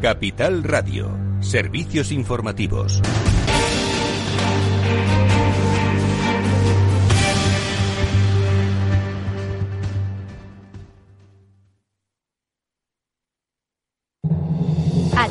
Capital Radio, servicios informativos.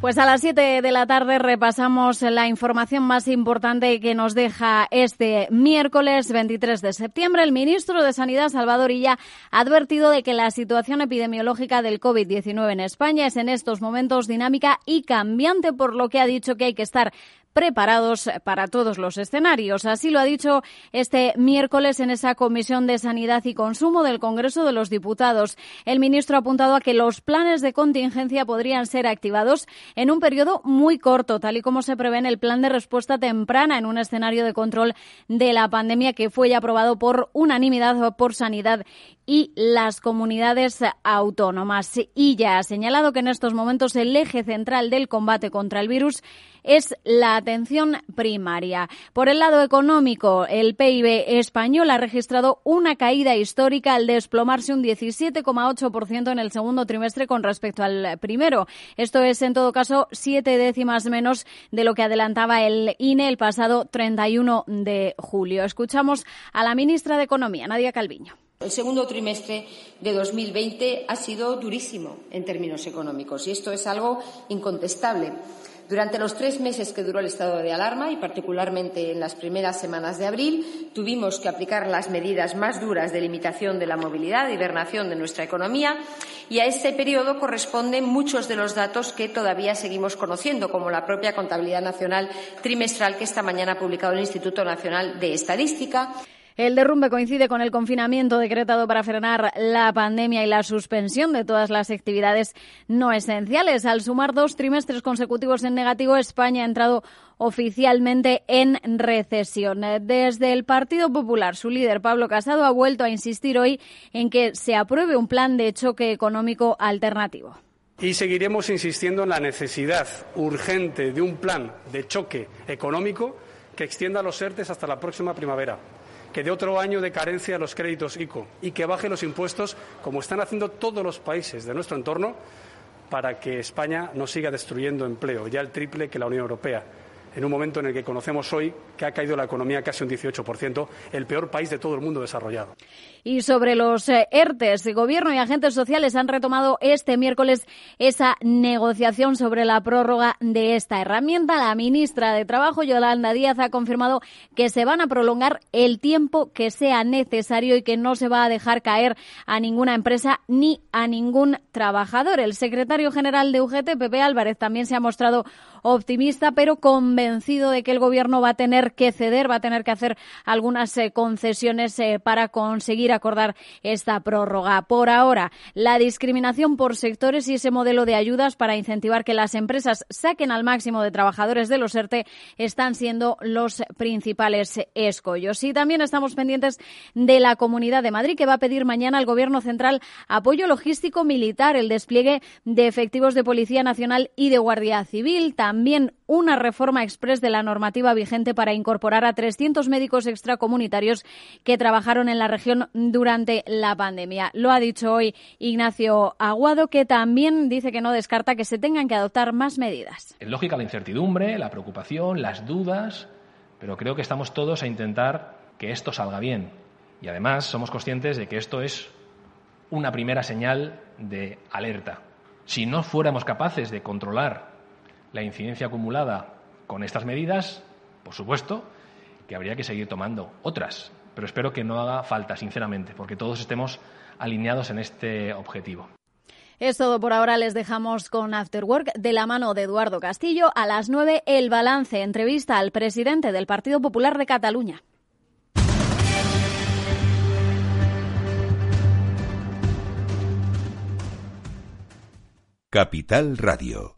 Pues a las 7 de la tarde repasamos la información más importante que nos deja este miércoles 23 de septiembre. El ministro de Sanidad, Salvador Illa, ha advertido de que la situación epidemiológica del COVID-19 en España es en estos momentos dinámica y cambiante, por lo que ha dicho que hay que estar preparados para todos los escenarios. Así lo ha dicho este miércoles en esa Comisión de Sanidad y Consumo del Congreso de los Diputados. El ministro ha apuntado a que los planes de contingencia podrían ser activados en un periodo muy corto, tal y como se prevé en el plan de respuesta temprana en un escenario de control de la pandemia que fue ya aprobado por unanimidad por Sanidad y las comunidades autónomas. Y ya ha señalado que en estos momentos el eje central del combate contra el virus es la atención primaria. Por el lado económico, el PIB español ha registrado una caída histórica al desplomarse un 17,8% en el segundo trimestre con respecto al primero. Esto es, en todo caso, siete décimas menos de lo que adelantaba el INE el pasado 31 de julio. Escuchamos a la ministra de Economía, Nadia Calviño. El segundo trimestre de 2020 ha sido durísimo en términos económicos y esto es algo incontestable. Durante los tres meses que duró el estado de alarma y particularmente en las primeras semanas de abril, tuvimos que aplicar las medidas más duras de limitación de la movilidad, y hibernación de nuestra economía y a este periodo corresponden muchos de los datos que todavía seguimos conociendo, como la propia contabilidad nacional trimestral que esta mañana ha publicado el Instituto Nacional de Estadística. El derrumbe coincide con el confinamiento decretado para frenar la pandemia y la suspensión de todas las actividades no esenciales. Al sumar dos trimestres consecutivos en negativo, España ha entrado oficialmente en recesión. Desde el Partido Popular, su líder Pablo Casado ha vuelto a insistir hoy en que se apruebe un plan de choque económico alternativo. Y seguiremos insistiendo en la necesidad urgente de un plan de choque económico que extienda los ERTES hasta la próxima primavera que dé otro año de carencia a los créditos ICO y que baje los impuestos, como están haciendo todos los países de nuestro entorno, para que España no siga destruyendo empleo, ya el triple que la Unión Europea en un momento en el que conocemos hoy que ha caído la economía casi un 18%, el peor país de todo el mundo desarrollado. Y sobre los eh, ERTES, Gobierno y agentes sociales han retomado este miércoles esa negociación sobre la prórroga de esta herramienta. La ministra de Trabajo, Yolanda Díaz, ha confirmado que se van a prolongar el tiempo que sea necesario y que no se va a dejar caer a ninguna empresa ni a ningún trabajador. El secretario general de UGT, Pepe Álvarez, también se ha mostrado optimista, pero convencido de que el Gobierno va a tener que ceder, va a tener que hacer algunas eh, concesiones eh, para conseguir acordar esta prórroga. Por ahora, la discriminación por sectores y ese modelo de ayudas para incentivar que las empresas saquen al máximo de trabajadores de los ERTE están siendo los principales escollos. Y también estamos pendientes de la Comunidad de Madrid, que va a pedir mañana al Gobierno central apoyo logístico militar, el despliegue de efectivos de Policía Nacional y de Guardia Civil, una reforma express de la normativa vigente para incorporar a 300 médicos extracomunitarios que trabajaron en la región durante la pandemia. Lo ha dicho hoy Ignacio Aguado, que también dice que no descarta que se tengan que adoptar más medidas. Es lógica la incertidumbre, la preocupación, las dudas, pero creo que estamos todos a intentar que esto salga bien. Y además somos conscientes de que esto es una primera señal de alerta. Si no fuéramos capaces de controlar la incidencia acumulada con estas medidas, por supuesto, que habría que seguir tomando otras, pero espero que no haga falta, sinceramente, porque todos estemos alineados en este objetivo. Es todo por ahora. Les dejamos con After Work de la mano de Eduardo Castillo. A las nueve, el balance. Entrevista al presidente del Partido Popular de Cataluña. Capital Radio.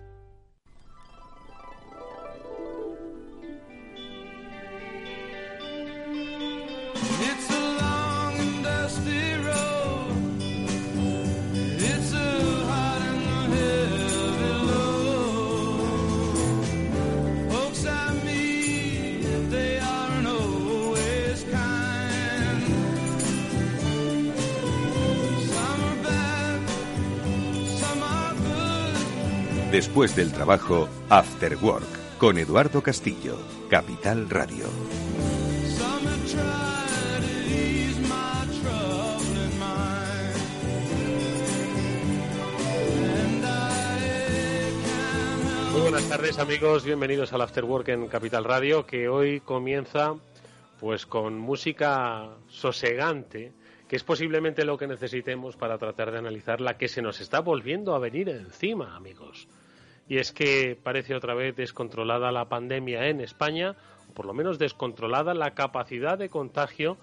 Después del trabajo, After Work, con Eduardo Castillo, Capital Radio. Muy buenas tardes amigos, bienvenidos al After Work en Capital Radio, que hoy comienza pues con música sosegante, que es posiblemente lo que necesitemos para tratar de analizar la que se nos está volviendo a venir encima, amigos y es que parece otra vez descontrolada la pandemia en España, o por lo menos descontrolada la capacidad de contagio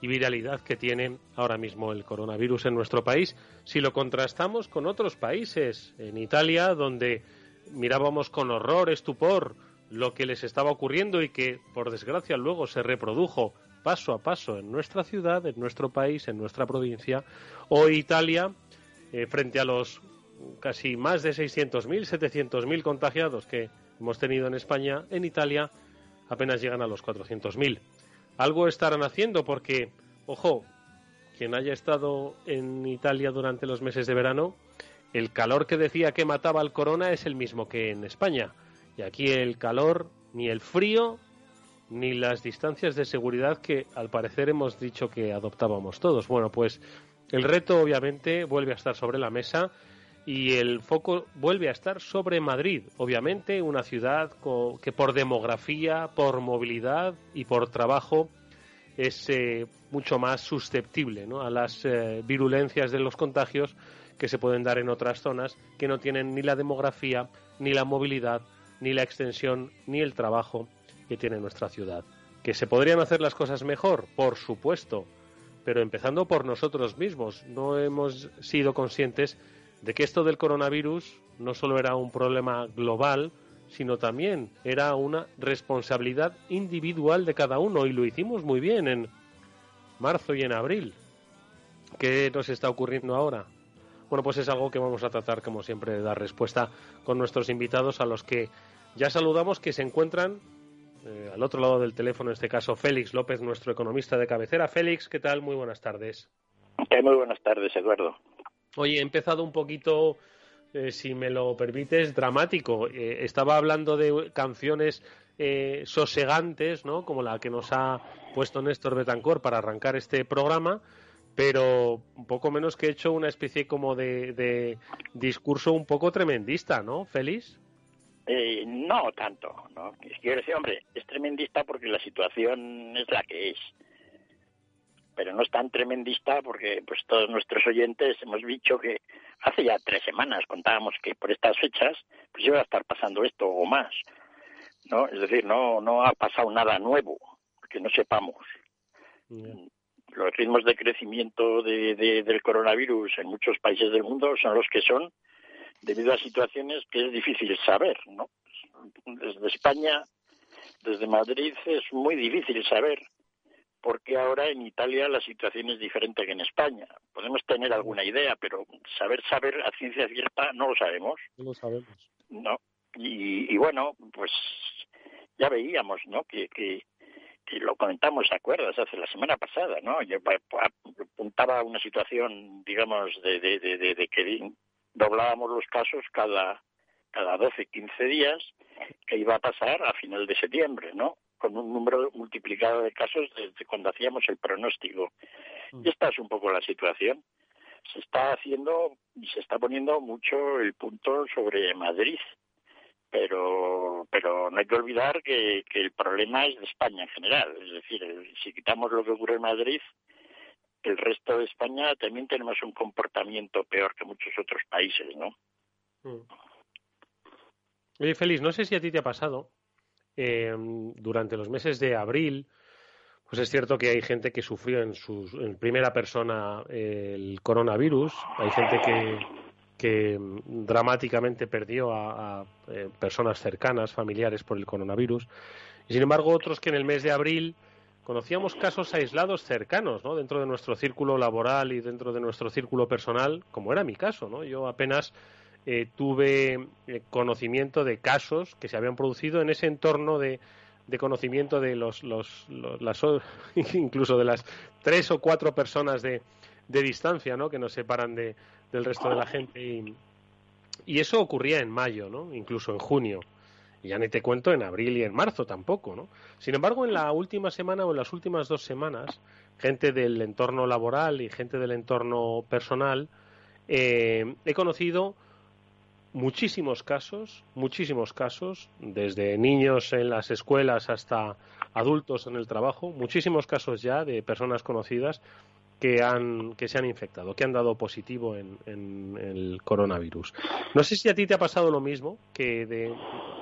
y viralidad que tiene ahora mismo el coronavirus en nuestro país. Si lo contrastamos con otros países, en Italia, donde mirábamos con horror, estupor, lo que les estaba ocurriendo y que, por desgracia, luego se reprodujo paso a paso en nuestra ciudad, en nuestro país, en nuestra provincia, o Italia, eh, frente a los casi más de 600.000, 700.000 contagiados que hemos tenido en España, en Italia apenas llegan a los 400.000. Algo estarán haciendo porque, ojo, quien haya estado en Italia durante los meses de verano, el calor que decía que mataba al corona es el mismo que en España. Y aquí el calor, ni el frío, ni las distancias de seguridad que al parecer hemos dicho que adoptábamos todos. Bueno, pues el reto obviamente vuelve a estar sobre la mesa y el foco vuelve a estar sobre Madrid, obviamente una ciudad que por demografía, por movilidad y por trabajo es eh, mucho más susceptible a las eh, virulencias de los contagios que se pueden dar en otras zonas que no tienen ni la demografía, ni la movilidad, ni la extensión, ni el trabajo que tiene nuestra ciudad. ¿Que se podrían hacer las cosas mejor? Por supuesto, pero empezando por nosotros mismos. No hemos sido conscientes de que esto del coronavirus no solo era un problema global, sino también era una responsabilidad individual de cada uno y lo hicimos muy bien en marzo y en abril. ¿Qué nos está ocurriendo ahora? Bueno, pues es algo que vamos a tratar, como siempre, de dar respuesta con nuestros invitados a los que ya saludamos que se encuentran eh, al otro lado del teléfono, en este caso Félix López, nuestro economista de cabecera. Félix, ¿qué tal? Muy buenas tardes. muy buenas tardes, Eduardo. Oye, he empezado un poquito, eh, si me lo permites, dramático. Eh, estaba hablando de canciones eh, sosegantes, ¿no? Como la que nos ha puesto Néstor Betancor para arrancar este programa, pero un poco menos que he hecho una especie como de, discurso un poco tremendista, ¿no, Félix? no tanto, ¿no? Quiero decir, hombre, es tremendista porque la situación es la que es pero no es tan tremendista porque pues todos nuestros oyentes hemos dicho que hace ya tres semanas contábamos que por estas fechas pues iba a estar pasando esto o más no es decir no no ha pasado nada nuevo que no sepamos. Los ritmos de crecimiento de, del coronavirus en muchos países del mundo son los que son debido a situaciones que es difícil saber no desde España desde Madrid es muy difícil saber porque ahora en Italia la situación es diferente que en España. Podemos tener alguna idea, pero saber saber a ciencia cierta no lo sabemos. No lo sabemos. No. Y, bueno, pues ya veíamos, ¿no? Que, que, lo comentamos, ¿te acuerdas? Hace la semana pasada, ¿no? Yo apuntaba a una situación, digamos, de, de, de, de que doblábamos los casos cada cada 12, 15 días, que iba a pasar a final de septiembre, ¿no? Con un número multiplicado de casos desde cuando hacíamos el pronóstico. Mm. Y esta es un poco la situación. Se está haciendo y se está poniendo mucho el punto sobre Madrid, pero pero no hay que olvidar que, que el problema es de España en general. Es decir, si quitamos lo que ocurre en Madrid, el resto de España también tenemos un comportamiento peor que muchos otros países, ¿no? Mm. Oye, Félix, no sé si a ti te ha pasado eh, durante los meses de abril, pues es cierto que hay gente que sufrió en, su, en primera persona el coronavirus, hay gente que, que dramáticamente perdió a, eh, personas cercanas, familiares por el coronavirus, y sin embargo otros que en el mes de abril conocíamos casos aislados cercanos, ¿no? Dentro de nuestro círculo laboral y dentro de nuestro círculo personal, como era mi caso, ¿no? Yo apenas eh, tuve eh, conocimiento de casos que se habían producido en ese entorno de, de conocimiento de los, los, las, incluso de las tres o cuatro personas de, de distancia, ¿no? Que nos separan de, del resto de la gente y, y eso ocurría en mayo, ¿no? Incluso en junio. Y ya ni te cuento en abril y en marzo tampoco, ¿no? Sin embargo, en la última semana o en las últimas dos semanas, gente del entorno laboral y gente del entorno personal, eh, he conocido muchísimos casos, muchísimos casos, desde niños en las escuelas hasta adultos en el trabajo, muchísimos casos ya de personas conocidas que, han, que se han infectado, que han dado positivo en, el coronavirus. No sé si a ti te ha pasado lo mismo, que de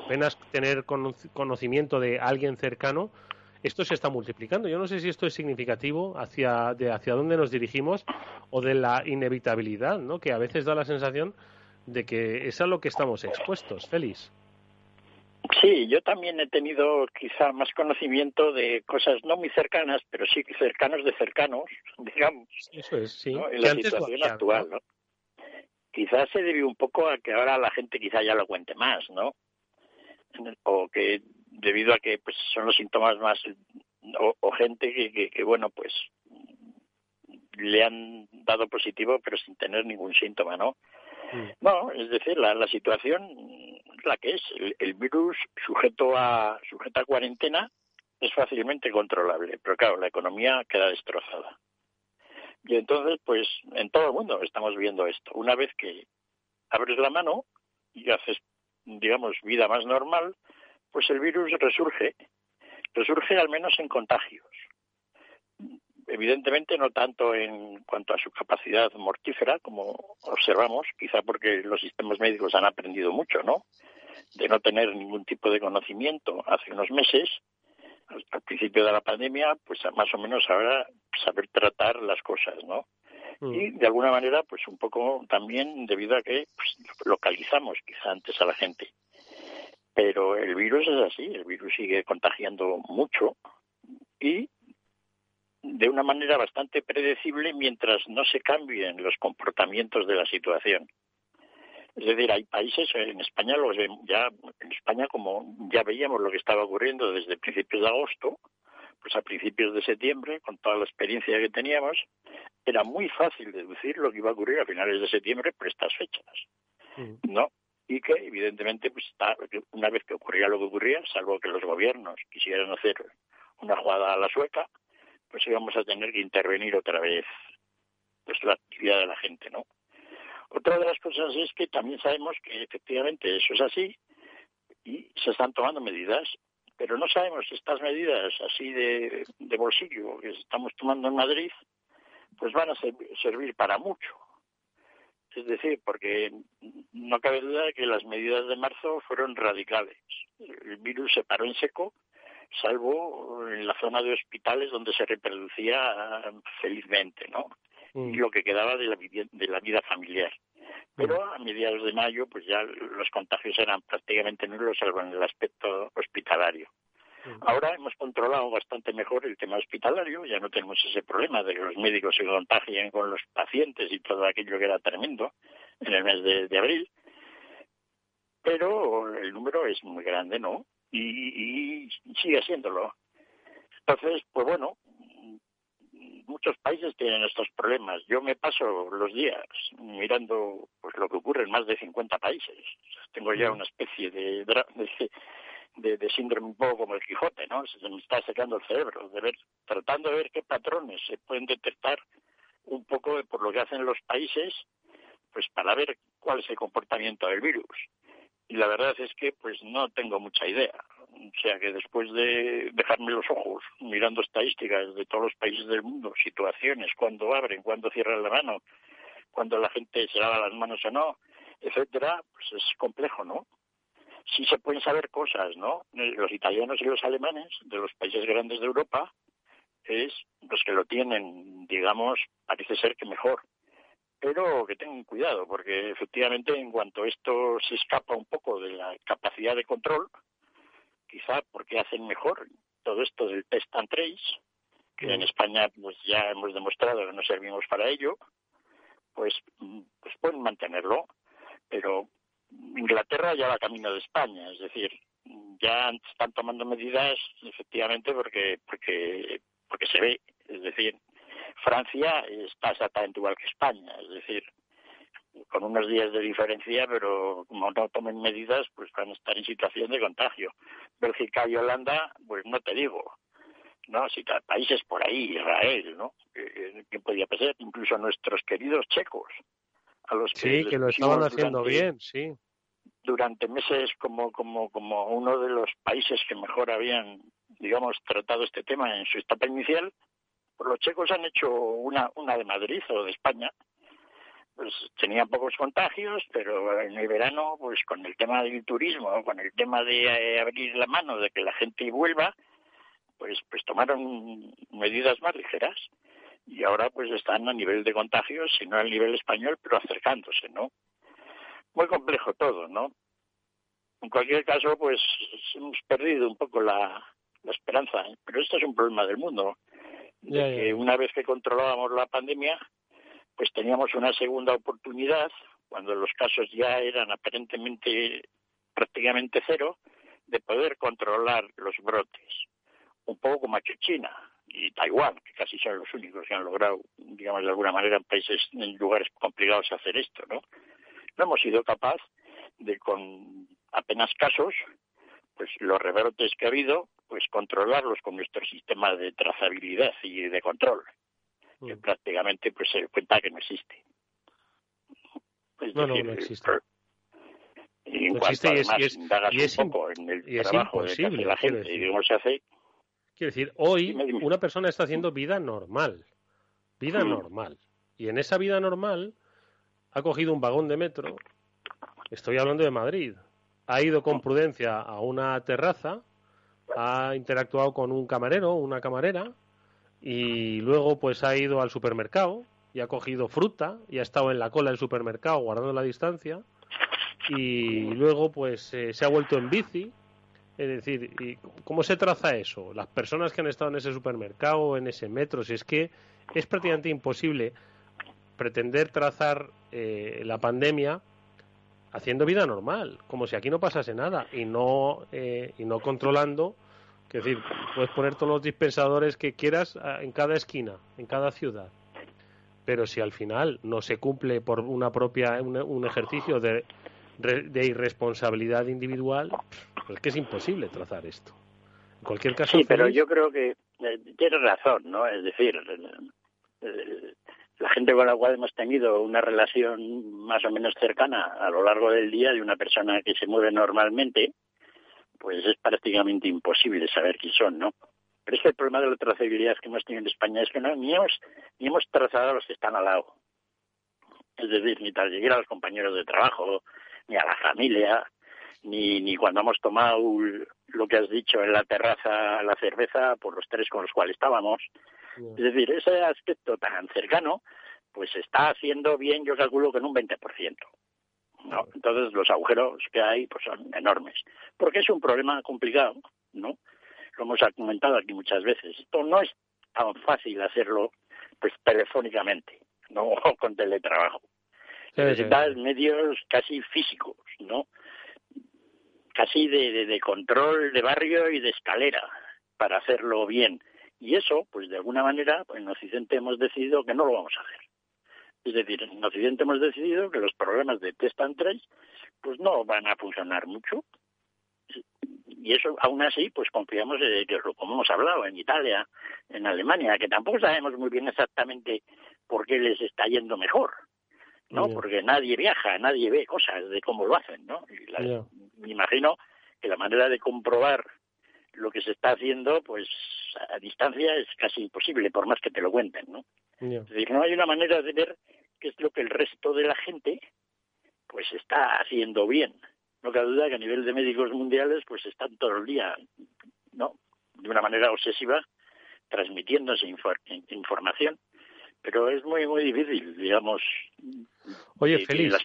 apenas tener conocimiento de alguien cercano, esto se está multiplicando. Yo no sé si esto es significativo hacia, de hacia dónde nos dirigimos o de la inevitabilidad, ¿no? que a veces da la sensación de que es a lo que estamos expuestos. Félix. Sí, yo también he tenido quizá más conocimiento de cosas no muy cercanas, pero sí cercanos de cercanos, digamos. Eso es, sí. En la situación actual, ¿no? Quizás se debe un poco a que ahora la gente quizá ya lo cuente más, ¿no? O que debido a que pues son los síntomas más o, gente que, que, bueno pues le han dado positivo pero sin tener ningún síntoma, ¿no? Mm. No, es decir, la, la situación la que es. El, virus sujeto a, sujeto a cuarentena es fácilmente controlable, pero claro, la economía queda destrozada. Y entonces, pues en todo el mundo estamos viendo esto. Una vez que abres la mano y haces, digamos, vida más normal, pues el virus resurge, resurge al menos en contagios evidentemente no tanto en cuanto a su capacidad mortífera, como observamos, quizá porque los sistemas médicos han aprendido mucho, ¿no? De no tener ningún tipo de conocimiento hace unos meses, al principio de la pandemia, pues más o menos ahora saber tratar las cosas, ¿no? Mm. Y de alguna manera, pues un poco también debido a que pues, localizamos quizá antes a la gente. Pero el virus es así, el virus sigue contagiando mucho y de una manera bastante predecible mientras no se cambien los comportamientos de la situación. Es decir, hay países, en España los ya en España como ya veíamos lo que estaba ocurriendo desde principios de agosto, pues a principios de septiembre, con toda la experiencia que teníamos, era muy fácil deducir lo que iba a ocurrir a finales de septiembre por estas fechas. Mm. ¿No? Y que evidentemente pues una vez que ocurría lo que ocurría, salvo que los gobiernos quisieran hacer una jugada a la sueca, pues íbamos a tener que intervenir otra vez pues la actividad de la gente, ¿no? Otra de las cosas es que también sabemos que efectivamente eso es así y se están tomando medidas, pero no sabemos si estas medidas así de, de bolsillo que estamos tomando en Madrid, pues van a servir para mucho. Es decir, porque no cabe duda de que las medidas de marzo fueron radicales. El virus se paró en seco salvo en la zona de hospitales donde se reproducía felizmente, ¿no? Mm. Y lo que quedaba de la, de la vida familiar. Pero mm. a mediados de mayo, pues ya los contagios eran prácticamente nulos, salvo en el aspecto hospitalario. Mm. Ahora hemos controlado bastante mejor el tema hospitalario, ya no tenemos ese problema de que los médicos se contagien con los pacientes y todo aquello que era tremendo en el mes de abril. Pero el número es muy grande, ¿no? Y, sigue haciéndolo. Entonces, pues bueno, muchos países tienen estos problemas. Yo me paso los días mirando pues lo que ocurre en más de 50 países. Tengo ya una especie de, de, de, síndrome un poco como el Quijote, ¿no? Se me está secando el cerebro, de ver, tratando de ver qué patrones se pueden detectar un poco por lo que hacen los países, pues para ver cuál es el comportamiento del virus y la verdad es que pues no tengo mucha idea. O sea que después de dejarme los ojos mirando estadísticas de todos los países del mundo, situaciones, cuándo abren, cuándo cierran la mano, cuando la gente se lava las manos o no, etcétera, pues es complejo, ¿no? Sí se pueden saber cosas, ¿no? Los italianos y los alemanes de los países grandes de Europa es los que lo tienen, digamos, parece ser que mejor. Pero que tengan cuidado, porque efectivamente en cuanto esto se escapa un poco de la capacidad de control, quizá porque hacen mejor todo esto del test and trace, que en España pues ya hemos demostrado que no servimos para ello, pues, pues pueden mantenerlo. Pero Inglaterra ya va camino de España, es decir, ya están tomando medidas efectivamente porque porque porque se ve, es decir, Francia está exactamente igual que España, es decir, con unos días de diferencia, pero como no tomen medidas, pues van a estar en situación de contagio. Bélgica y Holanda, pues no te digo, ¿no? Si países por ahí, Israel, ¿no? ¿Qué podía pasar? Incluso nuestros queridos checos, a los que sí, que lo estaban haciendo bien, sí. Durante meses como como como uno de los países que mejor habían, digamos, tratado este tema en su etapa inicial, los checos han hecho una una de Madrid o de España, pues tenían pocos contagios, pero en el verano, pues con el tema del turismo, con el tema de eh, abrir la mano, de que la gente vuelva, pues, pues tomaron medidas más ligeras y ahora pues están a nivel de contagios, si no al nivel español, pero acercándose, ¿no? Muy complejo todo, ¿no? En cualquier caso, pues hemos perdido un poco la, esperanza, ¿eh? pero esto es un problema del mundo. De que una vez que controlábamos la pandemia, pues teníamos una segunda oportunidad, cuando los casos ya eran aparentemente prácticamente cero, de poder controlar los brotes. Un poco como aquí China y Taiwán, que casi son los únicos que han logrado, digamos de alguna manera, en países, en lugares complicados hacer esto, ¿no? No hemos sido capaz de, con apenas casos, pues los rebrotes que ha habido, pues controlarlos con nuestro sistema de trazabilidad y de control que prácticamente pues se cuenta que no existe. no, no, no existe. Y en cuanto además y es, indagas un poco en el trabajo de la gente y cómo se hace... Quiero decir, hoy una persona está haciendo vida normal, vida normal. Y en esa vida normal ha cogido un vagón de metro, estoy hablando de Madrid, ha ido con prudencia a una terraza, ha interactuado con un camarero, una camarera, y luego pues ha ido al supermercado y ha cogido fruta y ha estado en la cola del supermercado guardando la distancia y luego pues eh, se ha vuelto en bici. Es decir ¿y cómo se traza eso las personas que han estado en ese supermercado en ese metro si es que es prácticamente imposible pretender trazar eh, la pandemia haciendo vida normal como si aquí no pasase nada y no eh, y no controlando es decir, puedes poner todos los dispensadores que quieras ah, en cada esquina, en cada ciudad. Pero si al final no se cumple por una propia un, ejercicio de, de, irresponsabilidad individual, pues es que es imposible trazar esto. En cualquier caso. Sí, pero yo creo que eh, tienes razón, ¿no? Es decir, la gente con la cual hemos tenido una relación más o menos cercana a lo largo del día de una persona que se mueve normalmente, pues es prácticamente imposible saber quién son, ¿no? Pero es que el problema de la trazabilidad que hemos tenido en España es que no, ni, hemos, ni hemos trazado a los que están al lado. Es decir, ni tal llegar a los compañeros de trabajo, ni a la familia, ni, ni cuando hemos tomado lo que has dicho en la terraza, la cerveza, por los tres con los cuales estábamos. Es decir, ese aspecto tan cercano, pues está haciendo bien, yo calculo que en un 20%. ¿No? Entonces los agujeros que hay pues son enormes, porque es un problema complicado, ¿no? Lo hemos comentado aquí muchas veces. Esto no es tan fácil hacerlo pues telefónicamente, no o con teletrabajo. Necesitas medios casi físicos, ¿no? Casi de, de control de barrio y de escalera para hacerlo bien. Y eso, pues de alguna manera, pues en Occidente hemos decidido que no lo vamos a hacer. Es decir, en Occidente hemos decidido que los programas de test and trace pues no van a funcionar mucho. Y eso, aún así, pues confiamos en que, como hemos hablado, en Italia, en Alemania, que tampoco sabemos muy bien exactamente por qué les está yendo mejor, ¿no? Porque nadie viaja, nadie ve cosas de cómo lo hacen, ¿no? Me imagino que la manera de comprobar lo que se está haciendo, pues a distancia es casi imposible, por más que te lo cuenten, ¿no? Es decir, no hay una manera de ver qué es lo que el resto de la gente pues está haciendo bien. No cabe duda que a nivel de médicos mundiales pues están todo el día, ¿no? De una manera obsesiva transmitiendo esa información. Pero es muy, muy difícil, digamos. Oye, Félix,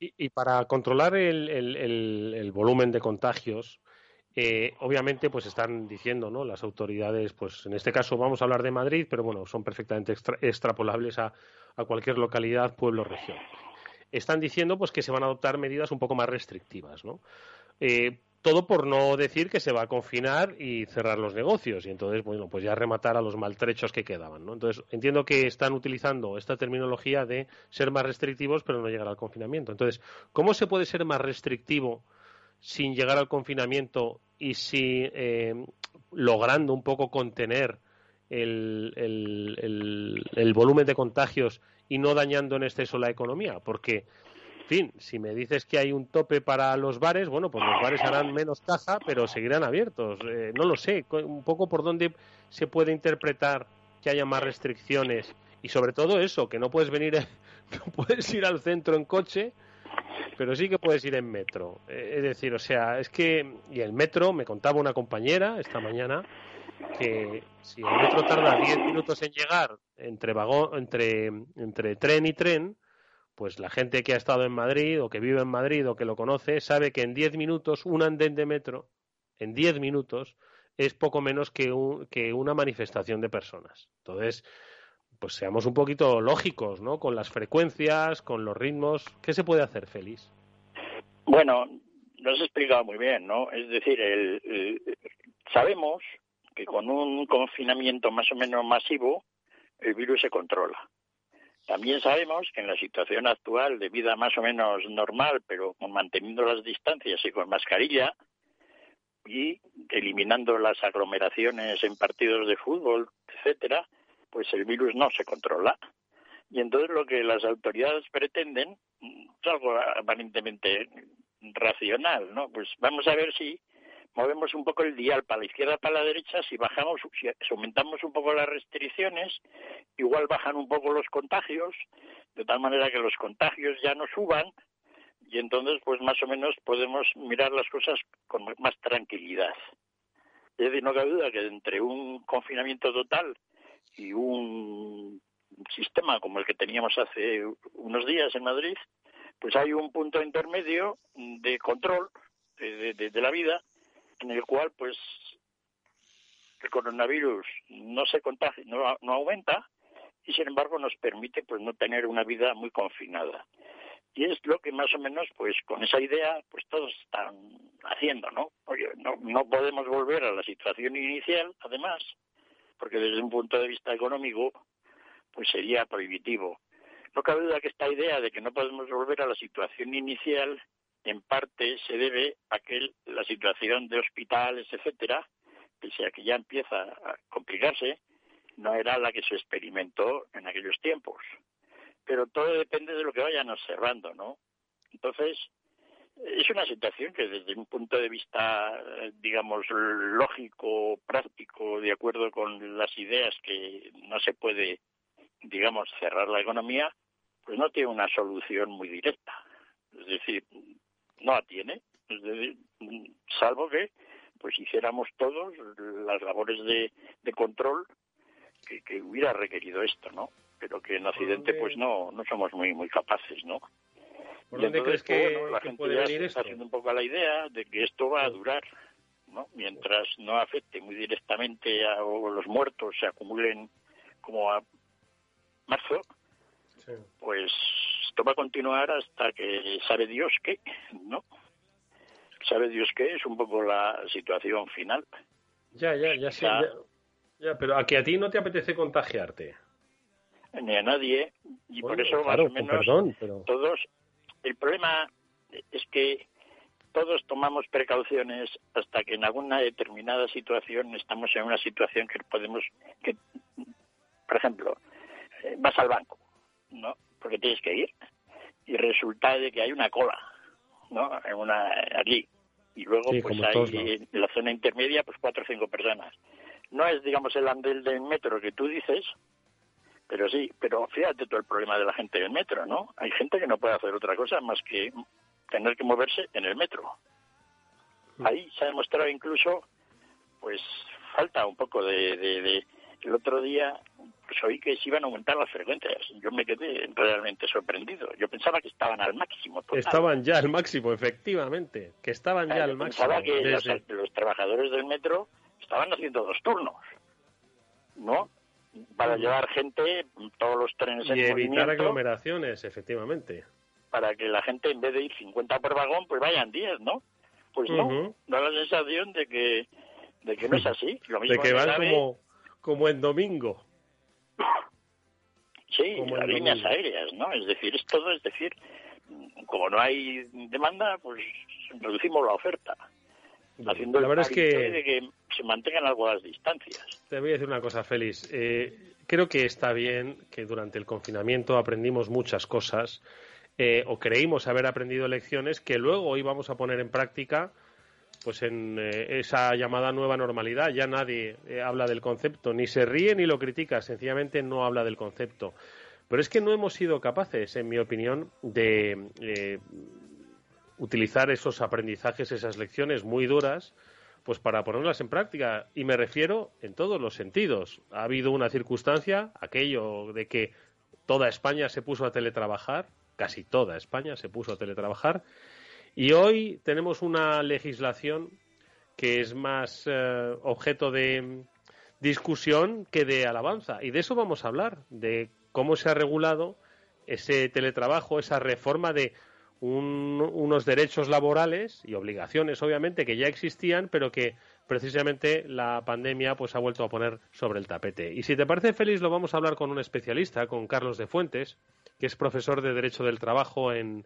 y, para controlar el, el volumen de contagios, eh, obviamente, pues están diciendo, ¿no? Las autoridades, pues en este caso vamos a hablar de Madrid, pero bueno, son perfectamente extrapolables a, cualquier localidad, pueblo, región. Están diciendo, pues que se van a adoptar medidas un poco más restrictivas, ¿no? Eh, todo por no decir que se va a confinar y cerrar los negocios y entonces, bueno, pues ya rematar a los maltrechos que quedaban, ¿no? Entonces, entiendo que están utilizando esta terminología de ser más restrictivos pero no llegar al confinamiento. Entonces, ¿cómo se puede ser más restrictivo sin llegar al confinamiento y si eh, logrando un poco contener el, el, volumen de contagios y no dañando en exceso la economía, porque en fin, si me dices que hay un tope para los bares, bueno, pues los bares harán menos caja, pero seguirán abiertos. Eh, no lo sé, un poco por dónde se puede interpretar que haya más restricciones y sobre todo eso, que no puedes venir, no puedes ir al centro en coche pero sí que puedes ir en metro. Eh, es decir, o sea, es que, y el metro, me contaba una compañera esta mañana, que si el metro tarda 10 minutos en llegar entre, vagón, entre, entre tren y tren, pues la gente que ha estado en Madrid o que vive en Madrid o que lo conoce sabe que en 10 minutos un andén de metro, en 10 minutos, es poco menos que, un, que una manifestación de personas. Entonces, pues seamos un poquito lógicos, ¿no? Con las frecuencias, con los ritmos. ¿Qué se puede hacer, Félix? Bueno, lo has explicado muy bien, ¿no? Es decir, sabemos que con un confinamiento más o menos masivo, el virus se controla. También sabemos que en la situación actual de vida más o menos normal, pero manteniendo las distancias y con mascarilla, y eliminando las aglomeraciones en partidos de fútbol, etcétera, pues el virus no se controla. Y entonces lo que las autoridades pretenden es algo aparentemente racional, ¿no? Pues vamos a ver si movemos un poco el dial para la izquierda, para la derecha, si bajamos, si aumentamos un poco las restricciones, igual bajan un poco los contagios, de tal manera que los contagios ya no suban, y entonces pues más o menos podemos mirar las cosas con más tranquilidad. Es decir, no cabe duda que entre un confinamiento total y un sistema como el que teníamos hace unos días en Madrid, pues hay un punto intermedio de control de, la vida en el cual pues el coronavirus no se contagia, no, no aumenta y sin embargo nos permite pues no tener una vida muy confinada. Y es lo que más o menos pues con esa idea pues todos están haciendo, ¿no? Oye, no, no podemos volver a la situación inicial, además, porque desde un punto de vista económico, pues sería prohibitivo. No cabe duda que esta idea de que no podemos volver a la situación inicial, en parte se debe a que la situación de hospitales, etcétera, pese a que ya empieza a complicarse, no era la que se experimentó en aquellos tiempos. Pero todo depende de lo que vayan observando, ¿no? Entonces, es una situación que desde un punto de vista, digamos, lógico, práctico, de acuerdo con las ideas que no se puede, digamos, cerrar la economía, pues no tiene una solución muy directa. Es decir, no la tiene. salvo que pues hiciéramos todos las labores de, control que, que, hubiera requerido esto, ¿no? Pero que en Occidente pues no, no somos muy, muy capaces, ¿no? ¿Por dónde crees que, la gente puede venir está haciendo un poco la idea de que esto va a durar, ¿no? Mientras no afecte muy directamente a los muertos se acumulen como a marzo, pues esto va a continuar hasta que sabe Dios qué, ¿no? Sabe Dios qué es un poco la situación final. Ya, ya, ya sé. Ya, pero a que a ti no te apetece contagiarte. Ni a nadie, y por eso más o menos todos el problema es que todos tomamos precauciones hasta que en alguna determinada situación estamos en una situación que podemos, que, por ejemplo, eh, vas al banco, ¿no? Porque tienes que ir y resulta de que hay una cola, ¿no? En una allí y luego pues hay en la zona intermedia pues cuatro o cinco personas. No es, digamos, el andel del metro que tú dices, pero sí, pero fíjate todo el problema de la gente del metro, ¿no? Hay gente que no puede hacer otra cosa más que tener que moverse en el metro. Mm. Ahí se ha demostrado incluso, pues, falta un poco de, de, el otro día pues oí que se iban a aumentar las frecuencias. Yo me quedé realmente sorprendido. Yo pensaba que estaban al máximo. Estaban ya al máximo, efectivamente. Que estaban ya al máximo. Pensaba que los, trabajadores del metro estaban haciendo dos turnos. ¿No? Para llevar gente, todos los trenes y evitar aglomeraciones, efectivamente. Para que la gente, en vez de ir 50 por vagón, pues vayan 10, ¿no? Pues no, da la sensación de que, de que no es así. Lo mismo de que van como, como en domingo. Sí, las líneas aéreas, ¿no? Es decir, es todo, es decir, como no hay demanda, pues reducimos la oferta. Haciendo la verdad es que... De que mantengan algo distancias. Te voy a decir una cosa, Félix. Eh, creo que está bien que durante el confinamiento aprendimos muchas cosas eh, o creímos haber aprendido lecciones que luego íbamos a poner en práctica pues en eh, esa llamada nueva normalidad ya nadie habla del concepto, ni se ríe ni lo critica, sencillamente no habla del concepto. Pero es que no hemos sido capaces, en mi opinión, de utilizar esos aprendizajes, esas lecciones muy duras, pues para ponerlas en práctica. Y me refiero en todos los sentidos. Ha habido una circunstancia, aquello de que toda España se puso a teletrabajar, casi toda España se puso a teletrabajar, y hoy tenemos una legislación que es más eh, objeto de discusión que de alabanza. Y de eso vamos a hablar, de cómo se ha regulado ese teletrabajo, esa reforma de unos derechos laborales y obligaciones, obviamente, que ya existían, pero que precisamente la pandemia pues ha vuelto a poner sobre el tapete. Y si te parece, Félix, lo vamos a hablar con un especialista, con Carlos de Fuentes, que es profesor de Derecho del Trabajo en,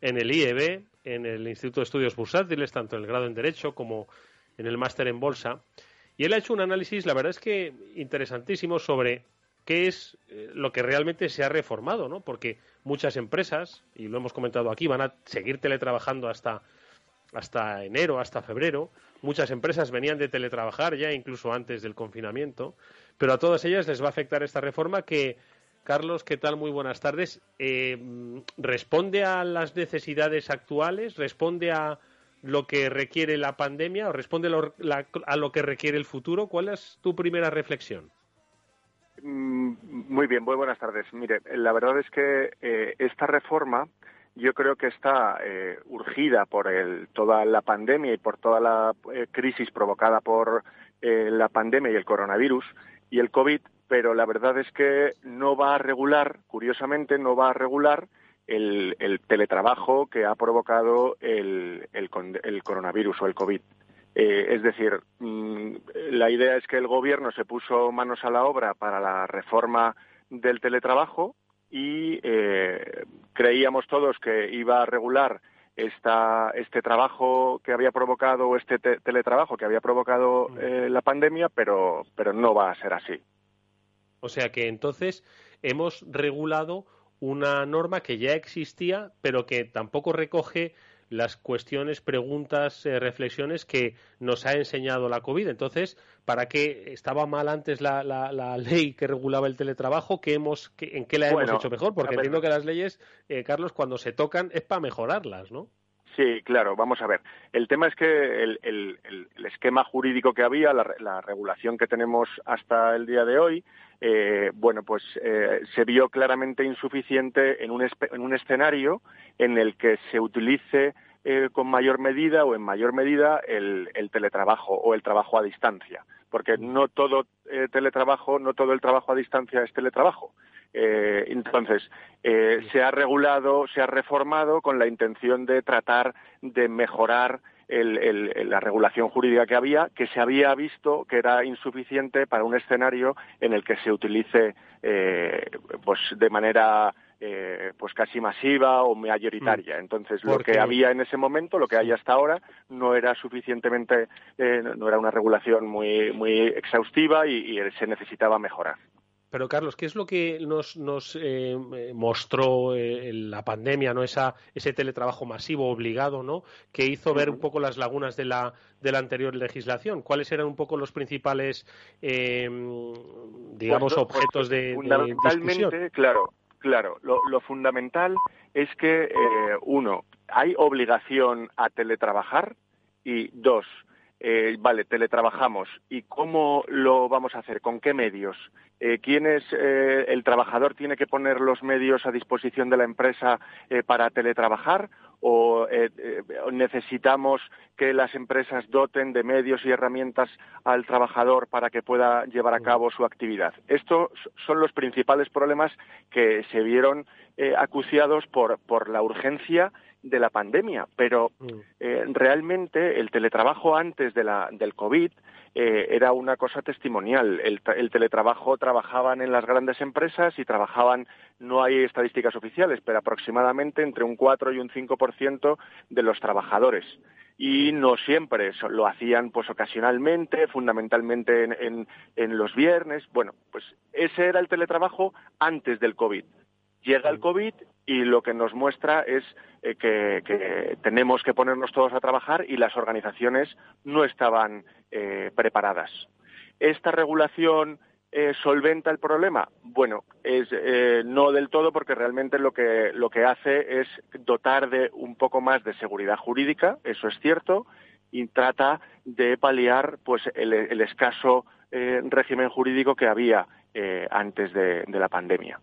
en el IEB, en el Instituto de Estudios Bursátiles, tanto en el grado en Derecho como en el máster en Bolsa. Y él ha hecho un análisis, la verdad es que interesantísimo, sobre qué es eh, lo que realmente se ha reformado, ¿no? Porque muchas empresas, y lo hemos comentado aquí, van a seguir teletrabajando hasta, hasta enero, hasta febrero. Muchas empresas venían de teletrabajar ya incluso antes del confinamiento, pero a todas ellas les va a afectar esta reforma que Carlos, ¿qué tal? Muy buenas tardes. Eh, ¿Responde a las necesidades actuales? ¿Responde a lo que requiere la pandemia o responde a lo que requiere el futuro? ¿Cuál es tu primera reflexión? Mm, muy bien, muy buenas tardes. Mire, la verdad es que eh, esta reforma yo creo que está eh, urgida por toda la pandemia y por toda la crisis provocada por la pandemia y el coronavirus y el COVID pero la verdad es que no va a regular, curiosamente, no va a regular el, teletrabajo que ha provocado el, coronavirus o el COVID. Eh, es decir, mm, la idea es que el gobierno se puso manos a la obra para la reforma del teletrabajo y eh, creíamos todos que iba a regular esta, este trabajo que había provocado, este teletrabajo que había provocado mm. eh, la pandemia, pero, pero no va a ser así. O sea que entonces hemos regulado una norma que ya existía, pero que tampoco recoge las cuestiones, preguntas, eh, reflexiones que nos ha enseñado la COVID. Entonces, ¿para qué estaba mal antes la, ley que regulaba el teletrabajo? ¿Qué hemos, ¿En qué la hemos hecho mejor? Porque entiendo que las leyes, eh, Carlos, cuando se tocan es para mejorarlas, ¿no? Sí, claro, vamos a ver. El tema es que el, esquema jurídico que había, la, regulación que tenemos hasta el día de hoy, eh, bueno, pues eh, se vio claramente insuficiente en un, en un, escenario en el que se utilice eh, con mayor medida o en mayor medida el, teletrabajo o el trabajo a distancia, porque no todo teletrabajo, no todo el trabajo a distancia es teletrabajo. Eh, entonces, eh, se ha regulado, se ha reformado con la intención de tratar de mejorar la regulación jurídica que había, que se había visto que era insuficiente para un escenario en el que se utilice eh, pues de manera pues casi masiva o mayoritaria. Mm. Entonces, lo que había en ese momento, lo que hay hasta ahora, no era suficientemente, no era una regulación muy, muy exhaustiva y se necesitaba mejorar. Pero Carlos, ¿qué es lo que nos, nos eh, mostró eh, la pandemia, no esa ese teletrabajo masivo obligado, ¿no? Que hizo ver un poco las lagunas de la de la anterior legislación. ¿Cuáles eran un poco los principales, eh, digamos, pues, objetos de, fundamentalmente, claro, claro. Lo, lo, fundamental es que uno hay obligación a teletrabajar y dos eh, vale, teletrabajamos. ¿Y cómo lo vamos a hacer? ¿Con qué medios? Eh, ¿Quién es eh, el trabajador? ¿Tiene que poner los medios a disposición de la empresa eh, para teletrabajar? ¿O necesitamos que las empresas doten de medios y herramientas al trabajador para que pueda llevar a cabo su actividad? Estos son los principales problemas que se vieron acuciados por, por la urgencia de la pandemia, pero mm. eh, realmente el teletrabajo antes de la, del COVID eh, era una cosa testimonial. El, el, teletrabajo trabajaban en las grandes empresas y trabajaban, no hay estadísticas oficiales, pero aproximadamente entre un 4 y un 5% de los trabajadores. Y no siempre, lo hacían pues ocasionalmente, fundamentalmente en, en, en los viernes. Bueno, pues ese era el teletrabajo antes del COVID. Llega el COVID y lo que nos muestra es eh, que, tenemos que ponernos todos a trabajar y las organizaciones no estaban eh, preparadas. ¿Esta regulación eh, solventa el problema? Bueno, es, no del todo porque realmente lo que, lo que hace es dotar de un poco más de seguridad jurídica, eso es cierto, y trata de paliar pues el, escaso régimen jurídico que había antes de la pandemia.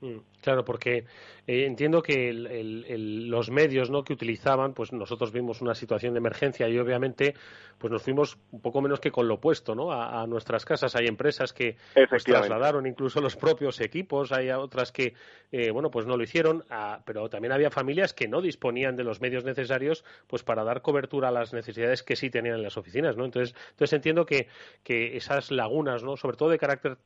Mm, claro, porque eh, entiendo que los medios ¿no? que utilizaban, pues nosotros vimos una situación de emergencia y obviamente pues nos fuimos un poco menos que con lo opuesto ¿no? a, nuestras casas. Hay empresas que pues, trasladaron incluso los propios equipos, hay otras que eh, bueno pues no lo hicieron, ah, pero también había familias que no disponían de los medios necesarios pues para dar cobertura a las necesidades que sí tenían en las oficinas. ¿no? Entonces, entonces entiendo que, que esas lagunas, ¿no? sobre todo de carácter,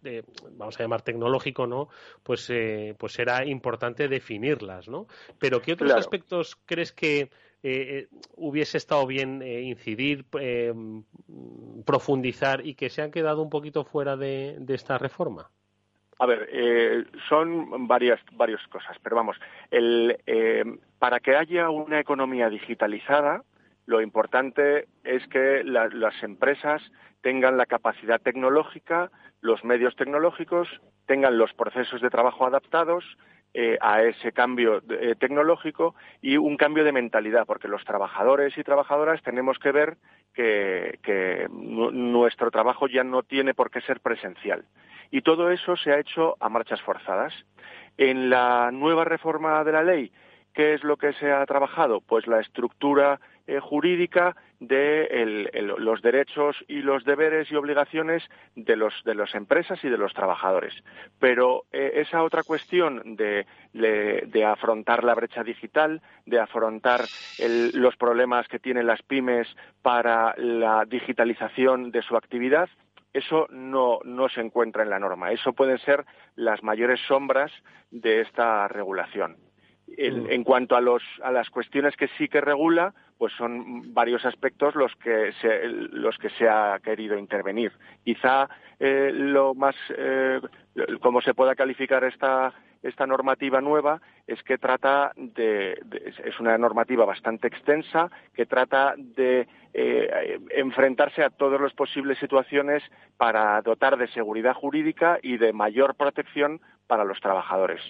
vamos a llamar tecnológico, ¿no? pues, eh, pues era importante definirlas, ¿no? Pero ¿qué otros aspectos crees que eh, eh, hubiese estado bien eh, incidir, profundizar y que se han quedado un poquito fuera de, esta reforma? A ver, son varias, varias cosas, pero vamos, el, para que haya una economía digitalizada, lo importante es que las empresas tengan la capacidad tecnológica, los medios tecnológicos, tengan los procesos de trabajo adaptados eh, a ese cambio eh, tecnológico y un cambio de mentalidad, porque los trabajadores y trabajadoras tenemos que ver que, nuestro trabajo ya no tiene por qué ser presencial. Y todo eso se ha hecho a marchas forzadas. En la nueva reforma de la ley, ¿qué es lo que se ha trabajado? Pues la estructura eh, jurídica de los derechos y los deberes y obligaciones de los de las empresas y de los trabajadores. Pero eh, esa otra cuestión de, de, afrontar la brecha digital, de afrontar los problemas que tienen las pymes para la digitalización de su actividad, eso no, no se encuentra en la norma. Eso pueden ser las mayores sombras de esta regulación. Mm. En, cuanto a, los, a las cuestiones que sí que regula, pues son varios aspectos los que se, los que se ha querido intervenir. Quizá eh, lo más, eh, como se pueda calificar esta, esta normativa nueva, es que trata de, es una normativa bastante extensa, que trata de eh, enfrentarse a todas las posibles situaciones para dotar de seguridad jurídica y de mayor protección para los trabajadores.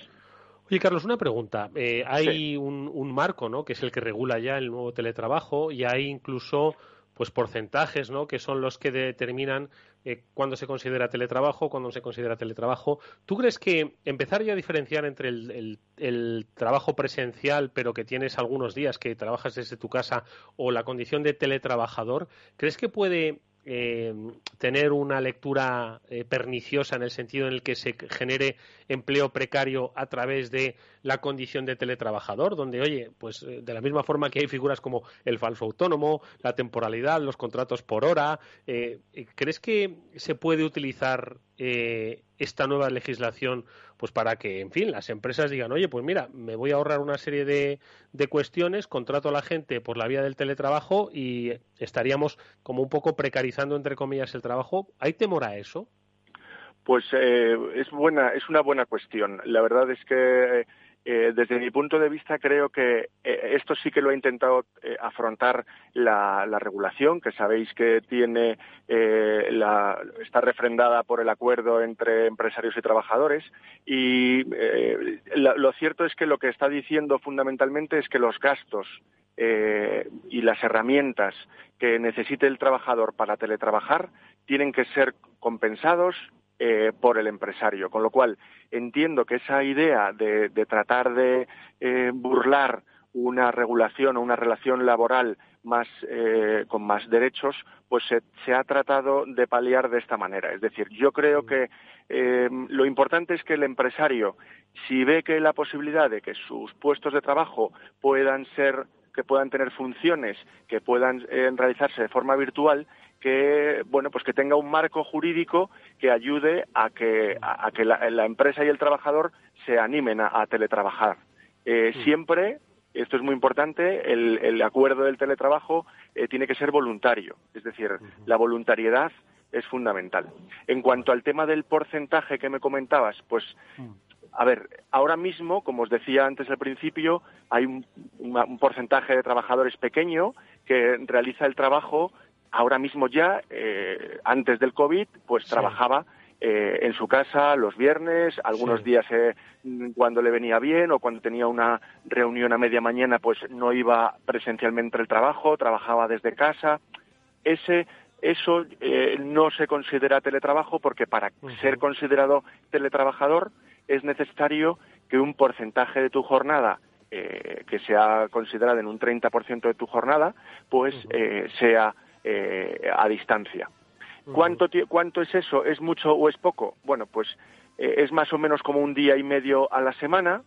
Oye, Carlos, una pregunta. Eh, hay un, marco, ¿no? Que es el que regula ya el nuevo teletrabajo y hay incluso pues porcentajes, ¿no? Que son los que determinan eh, cuándo se considera teletrabajo, cuándo se considera teletrabajo. ¿Tú crees que empezar ya a diferenciar entre el, trabajo presencial, pero que tienes algunos días que trabajas desde tu casa, o la condición de teletrabajador, crees que puede eh, tener una lectura eh, perniciosa en el sentido en el que se genere empleo precario a través de la condición de teletrabajador, donde, oye, pues eh, de la misma forma que hay figuras como el falso autónomo, la temporalidad, los contratos por hora, ¿crees que se puede utilizar esta nueva legislación pues para que, en fin, las empresas digan, oye, pues mira, me voy a ahorrar una serie de, de cuestiones, contrato a la gente por la vía del teletrabajo y estaríamos como un poco precarizando, entre comillas, el trabajo. ¿Hay temor a eso? Pues eh, es buena, es una buena cuestión. La verdad es que eh, desde mi punto de vista creo que eh, esto sí que lo ha intentado afrontar la, regulación, que sabéis que tiene la, está refrendada por el acuerdo entre empresarios y trabajadores. Y lo cierto es que lo que está diciendo fundamentalmente es que los gastos y las herramientas que necesite el trabajador para teletrabajar tienen que ser compensados eh, por el empresario. Con lo cual, entiendo que esa idea de, tratar de eh, burlar una regulación o una relación laboral más, eh, con más derechos, pues se, ha tratado de paliar de esta manera. Es decir, yo creo que lo importante es que el empresario, si ve que la posibilidad de que sus puestos de trabajo puedan ser que puedan tener funciones que puedan realizarse de forma virtual, que bueno pues que tenga un marco jurídico que ayude a que a, que la, empresa y el trabajador se animen a, teletrabajar. Eh, siempre esto es muy importante el, acuerdo del teletrabajo eh, tiene que ser voluntario. Es decir la voluntariedad es fundamental. En cuanto al tema del porcentaje que me comentabas pues a ver, ahora mismo, como os decía antes al principio, hay un, un, porcentaje de trabajadores pequeño que realiza el trabajo ahora mismo ya, eh, antes del COVID, pues trabajaba eh, en su casa los viernes, algunos días eh, cuando le venía bien o cuando tenía una reunión a media mañana, pues no iba presencialmente al trabajo, trabajaba desde casa. Ese, eso no se considera teletrabajo porque para ser considerado teletrabajador es necesario que un porcentaje de tu jornada que sea considerado en un 30% de tu jornada, pues sea eh, a distancia. ¿Cuánto, ¿Cuánto es eso? ¿Es mucho o es poco? Bueno, pues eh, es más o menos como un día y medio a la semana.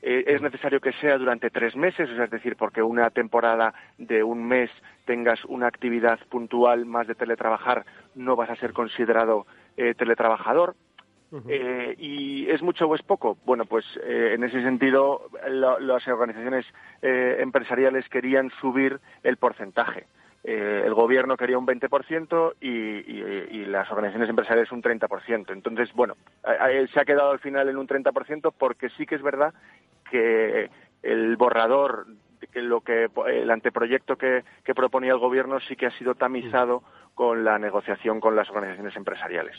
Eh, es necesario que sea durante tres meses, es decir, porque una temporada de un mes tengas una actividad puntual más de teletrabajar, no vas a ser considerado teletrabajador. ¿Y es mucho o es poco? Bueno, pues en ese sentido las organizaciones empresariales querían subir el porcentaje. Eh, el gobierno quería un 20% y, y, las organizaciones empresariales un 30%. Entonces, bueno, se ha quedado al final en un 30% porque sí que es verdad que el borrador, que lo que el anteproyecto que, que proponía el gobierno sí que ha sido tamizado con la negociación con las organizaciones empresariales.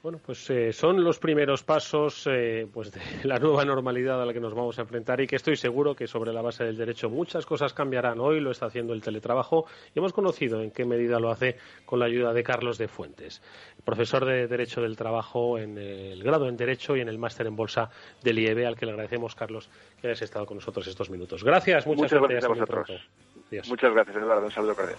Bueno, pues eh, son los primeros pasos eh, pues de la nueva normalidad a la que nos vamos a enfrentar y que estoy seguro que sobre la base del derecho muchas cosas cambiarán. Hoy lo está haciendo el teletrabajo y hemos conocido en qué medida lo hace con la ayuda de Carlos de Fuentes, profesor de Derecho del Trabajo en el grado en Derecho y en el máster en Bolsa del IEB, al que le agradecemos, Carlos, que hayas estado con nosotros estos minutos. Gracias, muchas, gracias a vosotros. Muchas gracias, Eduardo. Un saludo cordial.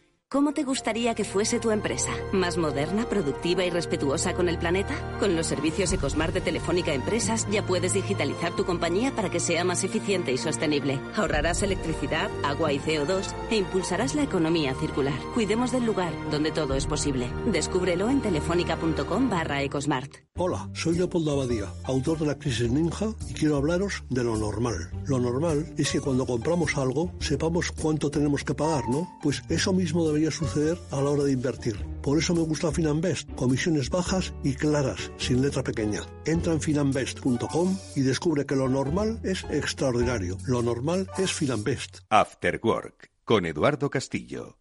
¿Cómo te gustaría que fuese tu empresa? ¿Más moderna, productiva y respetuosa con el planeta? Con los servicios Ecosmart de Telefónica Empresas ya puedes digitalizar tu compañía para que sea más eficiente y sostenible. Ahorrarás electricidad, agua y CO2 e impulsarás la economía circular. Cuidemos del lugar donde todo es posible. Descúbrelo en telefónica.com barra Ecosmart. Hola, soy Leopoldo Abadía, autor de La Crisis Ninja y quiero hablaros de lo normal. Lo normal es que cuando compramos algo sepamos cuánto tenemos que pagar, ¿no? Pues eso mismo suceder a la hora de invertir. Por eso me gusta Finanbest, comisiones bajas y claras, sin letra pequeña. Entra en finanbest.com y descubre que lo normal es extraordinario. Lo normal es Finanbest. After Work, con Eduardo Castillo.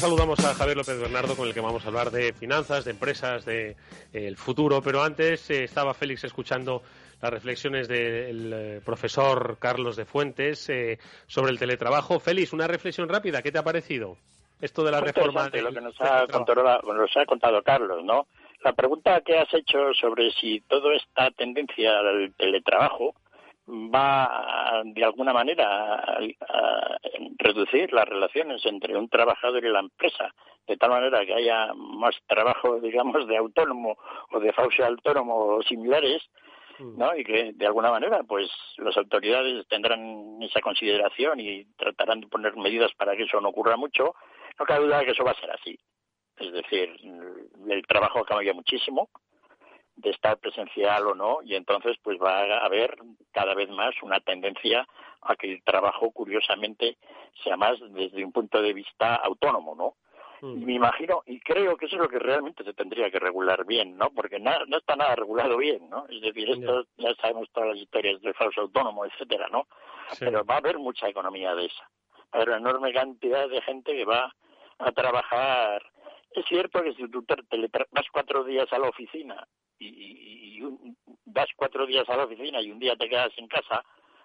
Saludamos a Javier López Bernardo con el que vamos a hablar de finanzas, de empresas, de eh, el futuro, pero antes eh, estaba Félix escuchando las reflexiones del eh, profesor Carlos de Fuentes sobre el teletrabajo. Félix, una reflexión rápida, ¿qué te ha parecido esto de la reforma? Lo que nos ha, contado, nos ha contado Carlos, ¿no? La pregunta que has hecho sobre si toda esta tendencia al teletrabajo va de alguna manera a, reducir las relaciones entre un trabajador y la empresa, de tal manera que haya más trabajo, digamos, de autónomo o de falso autónomo o similares, mm. ¿no? Y que de alguna manera, pues las autoridades tendrán esa consideración y tratarán de poner medidas para que eso no ocurra mucho. No cabe duda que eso va a ser así. Es decir, el trabajo cambia muchísimo de estar presencial o no, y entonces pues va a haber cada vez más una tendencia a que el trabajo, curiosamente, sea más desde un punto de vista autónomo, ¿no? Mm. Y me imagino, y creo que eso es lo que realmente se tendría que regular bien, ¿no? Porque no está nada regulado bien, ¿no? Es decir, esto ya sabemos todas las historias del falso autónomo, etcétera, ¿no? Pero va a haber mucha economía de esa. Va a haber una enorme cantidad de gente que va a trabajar. Es cierto que si tú te, vas cuatro días a la oficina y, vas cuatro días a la oficina y un día te quedas en casa,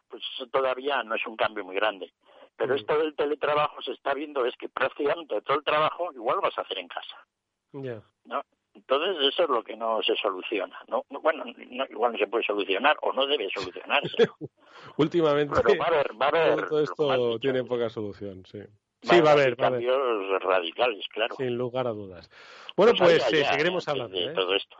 pues eso todavía no es un cambio muy grande. Pero mm. esto del teletrabajo se está viendo es que prácticamente todo el trabajo igual vas a hacer en casa. ¿no? Entonces eso es lo que no se soluciona. ¿no? Bueno, igual no se puede solucionar o no debe solucionarse. Últimamente Pero va a haber, va a haber todo esto tiene poca solución, sí. Sí, va a haber, cambios radicales, claro. Sin lugar a dudas. Bueno, pues, pues seguiremos hablando de ¿eh? todo esto.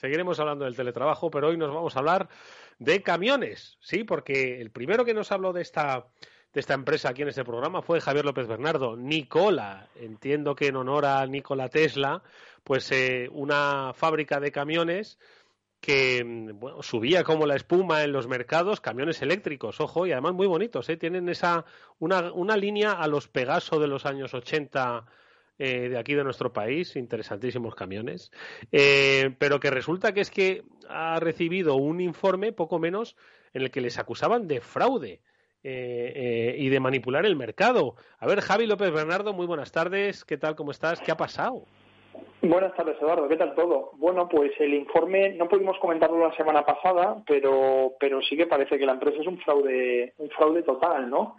Seguiremos hablando del teletrabajo, pero hoy nos vamos a hablar de camiones, sí, porque el primero que nos habló de esta de esta empresa aquí en este programa fue Javier López Bernardo. Nicola, entiendo que en honor a Nikola Tesla, pues eh, una fábrica de camiones que bueno, subía como la espuma en los mercados, camiones eléctricos, ojo, y además muy bonitos, ¿eh? tienen esa una, una línea a los Pegaso de los años 80 eh, de aquí de nuestro país, interesantísimos camiones, eh, pero que resulta que es que ha recibido un informe poco menos en el que les acusaban de fraude. Eh, y de manipular el mercado. A ver, Javi López Bernardo, muy buenas tardes. ¿Qué tal? ¿Cómo estás? ¿Qué ha pasado? Buenas tardes, Eduardo. ¿Qué tal todo? Bueno, pues el informe no pudimos comentarlo la semana pasada, pero, pero sí que parece que la empresa es un fraude, un fraude total, ¿no?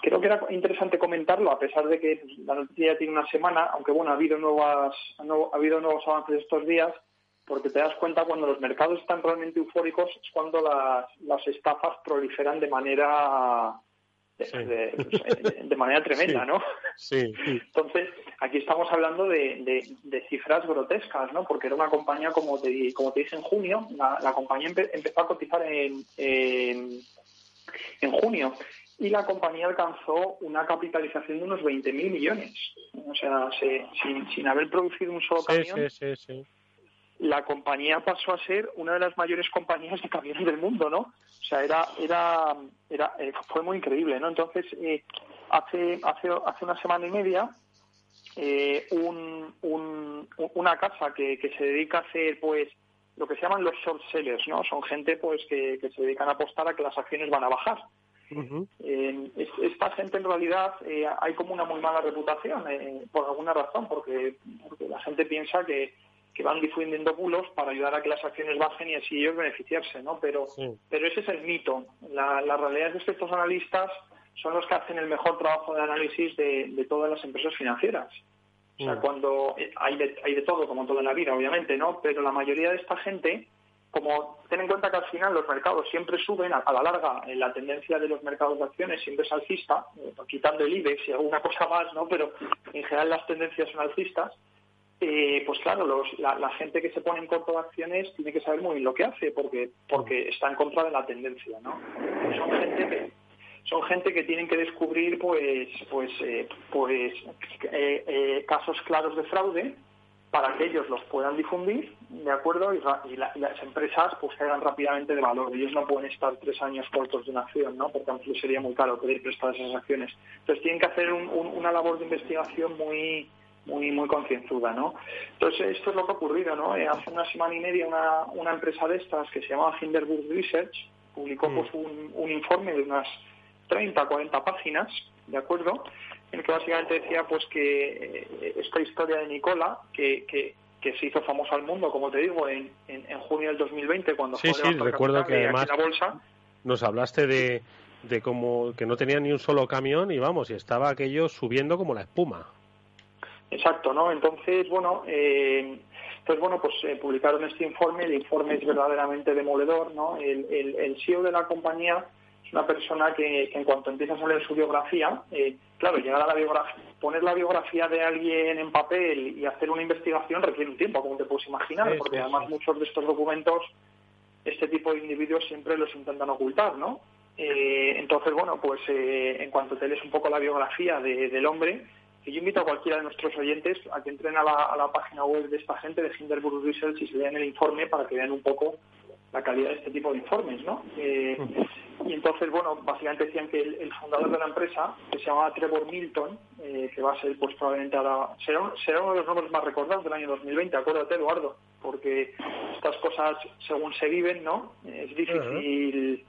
Creo que era interesante comentarlo, a pesar de que la noticia ya tiene una semana, aunque bueno, ha habido, nuevas, ha habido nuevos avances estos días, porque te das cuenta cuando los mercados están realmente eufóricos es cuando las, las estafas proliferan de manera de, manera tremenda, ¿no? Sí. Entonces, aquí estamos hablando de, cifras grotescas, ¿no? Porque era una compañía, como te, como te dije en junio, la, compañía empezó a cotizar en, en, en junio y la compañía alcanzó una capitalización de unos 20.000 millones. O sea, sin, sin, haber producido un solo camión, la compañía pasó a ser una de las mayores compañías de camiones del mundo, ¿no? O sea, era, era, era eh, fue muy increíble, ¿no? Entonces, eh, hace, hace, hace una semana y media, eh, un, un, una casa que, que se dedica a hacer, pues, lo que se llaman los short sellers, ¿no? Son gente, pues, que, que se dedican a apostar a que las acciones van a bajar. Eh, esta gente en realidad eh, hay como una muy mala reputación eh, por alguna razón, porque, la gente piensa que, van difundiendo bulos para ayudar a que las acciones bajen y así ellos beneficiarse, ¿no? Pero, pero ese es el mito. La, realidad es que estos analistas son los que hacen el mejor trabajo de análisis de, todas las empresas financieras. O sea, mm. cuando hay de, hay de todo, como todo en la vida, obviamente, ¿no? Pero la mayoría de esta gente como ten en cuenta que al final los mercados siempre suben, a, la larga eh, la tendencia de los mercados de acciones siempre es alcista, eh, quitando el IBEX y alguna cosa más, ¿no? pero en general las tendencias son alcistas, eh, pues claro, la, gente que se pone en corto de acciones tiene que saber muy bien lo que hace porque, porque está en contra de la tendencia. ¿no? Son gente que, son gente que tienen que descubrir pues pues pues casos claros de fraude para que ellos los puedan difundir, ¿de acuerdo? Y, las empresas pues caigan rápidamente de valor. Ellos no pueden estar tres años cortos de una acción, ¿no? Porque aunque sería muy caro pedir prestar esas acciones. Entonces tienen que hacer una labor de investigación muy muy muy concienzuda, ¿no? Entonces esto es lo que ha ocurrido, ¿no? Eh, hace una semana y media una, una empresa de estas que se llama Hinderburg Research publicó mm. pues un, un informe de unas 30, 40 páginas, ¿de acuerdo? En el que básicamente decía pues que eh, esta historia de Nicola, que, que, se hizo famosa al mundo, como te digo, en, en, junio del 2020, cuando sí, fue sí, recuerdo que además la bolsa. Nos hablaste de, de como que no tenía ni un solo camión y vamos, y estaba aquello subiendo como la espuma. Exacto, ¿no? Entonces, bueno, eh, pues bueno, pues eh, publicaron este informe, el informe es verdaderamente demoledor, ¿no? El, el, el CEO de la compañía una persona que, en cuanto empiezas a leer su biografía, eh, claro, llegar a la biografía, poner la biografía de alguien en papel y hacer una investigación requiere un tiempo, como te puedes imaginar, porque además muchos de estos documentos este tipo de individuos siempre los intentan ocultar, ¿no? Eh, entonces, bueno, pues eh, en cuanto te lees un poco la biografía del hombre, que yo invito a cualquiera de nuestros oyentes a que entren a la, página web de esta gente de Hinderburg Research y se lean el informe para que vean un poco la calidad de este tipo de informes, ¿no? Eh, y entonces, bueno, básicamente decían que el, fundador de la empresa, que se llamaba Trevor Milton, que va a ser, pues probablemente ahora, será, será uno de los nombres más recordados del año 2020, acuérdate, Eduardo, porque estas cosas, según se viven, ¿no? Es difícil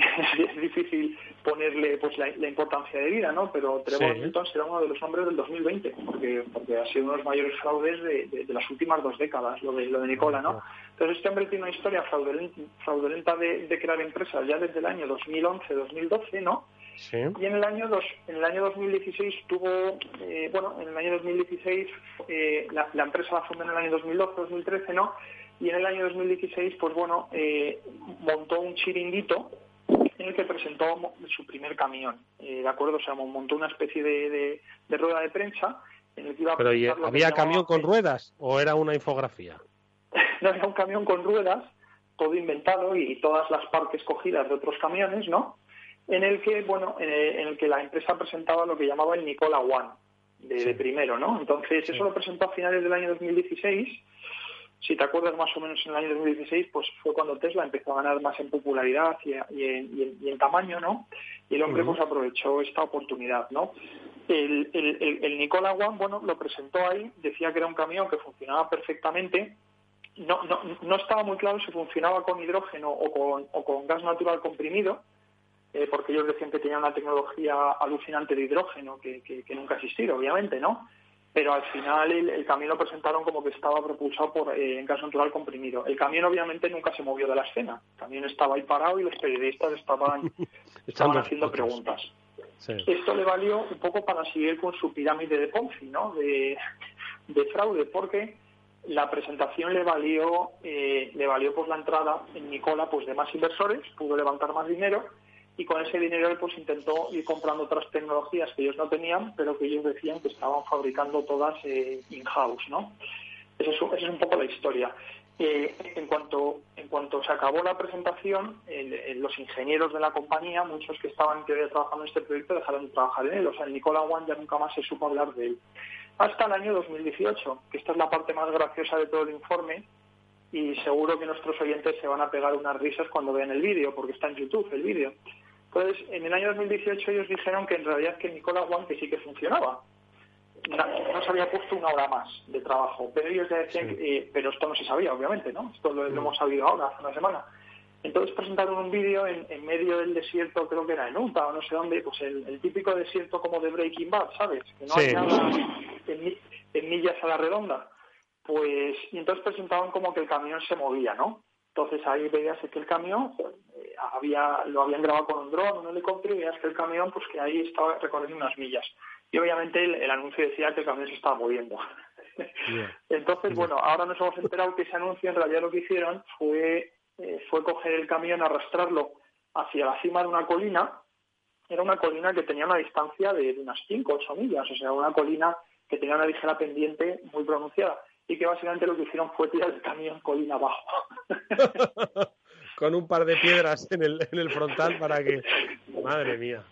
es difícil ponerle pues la, importancia de vida, ¿no? Pero Trevor Milton será uno de los hombres del 2020, porque, porque ha sido uno de los mayores fraudes de, las últimas dos décadas, lo de, lo de Nicola, ¿no? Entonces este hombre tiene una historia fraudulenta, de, crear empresas ya desde el año 2011-2012, ¿no? Sí. Y en el año dos, en el año 2016 tuvo, eh, bueno, en el año 2016 eh, la, la, empresa la fundó en el año 2012-2013, ¿no? Y en el año 2016, pues bueno, eh, montó un chiringuito en el que presentó su primer camión, eh, ¿de acuerdo? O sea, montó una especie de, rueda de prensa en el que iba a Pero ¿había camión con ruedas o era una infografía? no, era un camión con ruedas, todo inventado y todas las partes cogidas de otros camiones, ¿no? En el que, bueno, en el que la empresa presentaba lo que llamaba el Nicola One, de, primero, ¿no? Entonces, eso lo presentó a finales del año 2016 si te acuerdas más o menos en el año 2016, pues fue cuando Tesla empezó a ganar más en popularidad y, en, tamaño, ¿no? Y el hombre pues aprovechó esta oportunidad, ¿no? El, el, Nicola One, bueno, lo presentó ahí, decía que era un camión que funcionaba perfectamente. No, no, no estaba muy claro si funcionaba con hidrógeno o con, o con gas natural comprimido, eh, porque ellos decían que tenía una tecnología alucinante de hidrógeno que, que nunca ha existido, obviamente, ¿no? Pero al final el, camión lo presentaron como que estaba propulsado por eh, en gas natural comprimido. El camión obviamente nunca se movió de la escena, el camión estaba ahí parado y los periodistas estaban, estaban haciendo preguntas. Esto le valió un poco para seguir con su pirámide de Ponzi, ¿no? De, fraude, porque la presentación le valió, eh, le valió pues la entrada en Nicola pues de más inversores, pudo levantar más dinero y con ese dinero él pues intentó ir comprando otras tecnologías que ellos no tenían, pero que ellos decían que estaban fabricando todas eh, in-house, ¿no? Esa es, un poco la historia. Eh, en cuanto en cuanto se acabó la presentación, los ingenieros de la compañía, muchos que estaban trabajando en este proyecto, dejaron de trabajar en él. O sea, el Nicola One ya nunca más se supo hablar de él. Hasta el año 2018, que esta es la parte más graciosa de todo el informe, y seguro que nuestros oyentes se van a pegar unas risas cuando vean el vídeo, porque está en YouTube el vídeo. Entonces, en el año 2018 ellos dijeron que en realidad que Nicola One que sí que funcionaba. No, se había puesto una hora más de trabajo, pero ellos ya decían, que, eh, pero esto no se sabía, obviamente, ¿no? Esto lo, hemos sabido ahora, hace una semana. Entonces presentaron un vídeo en, medio del desierto, creo que era en Utah o no sé dónde, pues el, típico desierto como de Breaking Bad, ¿sabes? Que no hay nada en, en millas a la redonda. Pues, y entonces presentaban como que el camión se movía, ¿no? Entonces ahí veías que el camión eh, había, lo habían grabado con un dron, un helicóptero, y veías que el camión, pues que ahí estaba recorriendo unas millas. Y obviamente el, anuncio decía que el camión se estaba moviendo. Entonces, bueno, ahora nos hemos enterado que ese anuncio en realidad lo que hicieron fue, eh, fue coger el camión, arrastrarlo hacia la cima de una colina. Era una colina que tenía una distancia de, de unas 5 o 8 millas, o sea, una colina que tenía una ligera pendiente muy pronunciada y que básicamente lo que hicieron fue tirar el camión colina abajo. Con un par de piedras en el, en el frontal para que... Madre mía.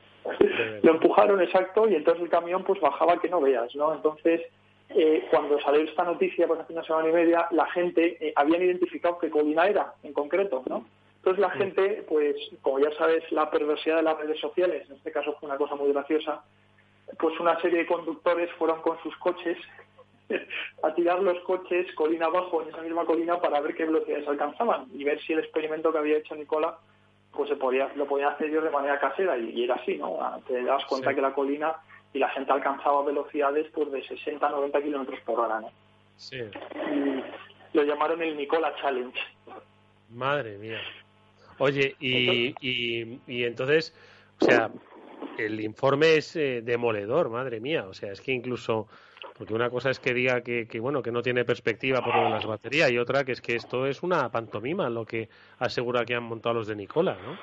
Lo empujaron exacto y entonces el camión pues bajaba que no veas, ¿no? Entonces, eh, cuando salió esta noticia, pues hace una semana y media, la gente eh, habían identificado qué colina era en concreto, ¿no? Entonces la gente, pues como ya sabes, la perversidad de las redes sociales, en este caso fue una cosa muy graciosa, pues una serie de conductores fueron con sus coches a tirar los coches colina abajo en esa misma colina para ver qué velocidades alcanzaban y ver si el experimento que había hecho Nicola pues se podía, lo podían hacer ellos de manera casera y, era así, ¿no? Te das cuenta que la colina y la gente alcanzaba velocidades pues de 60 90 kilómetros por hora, ¿no? Sí. Y lo llamaron el Nicola Challenge. Madre mía. Oye, y, y, y entonces, o sea, el informe es eh, demoledor, madre mía. O sea, es que incluso porque una cosa es que diga que, bueno que no tiene perspectiva por lo de las baterías y otra que es que esto es una pantomima lo que asegura que han montado los de Nicola, ¿no?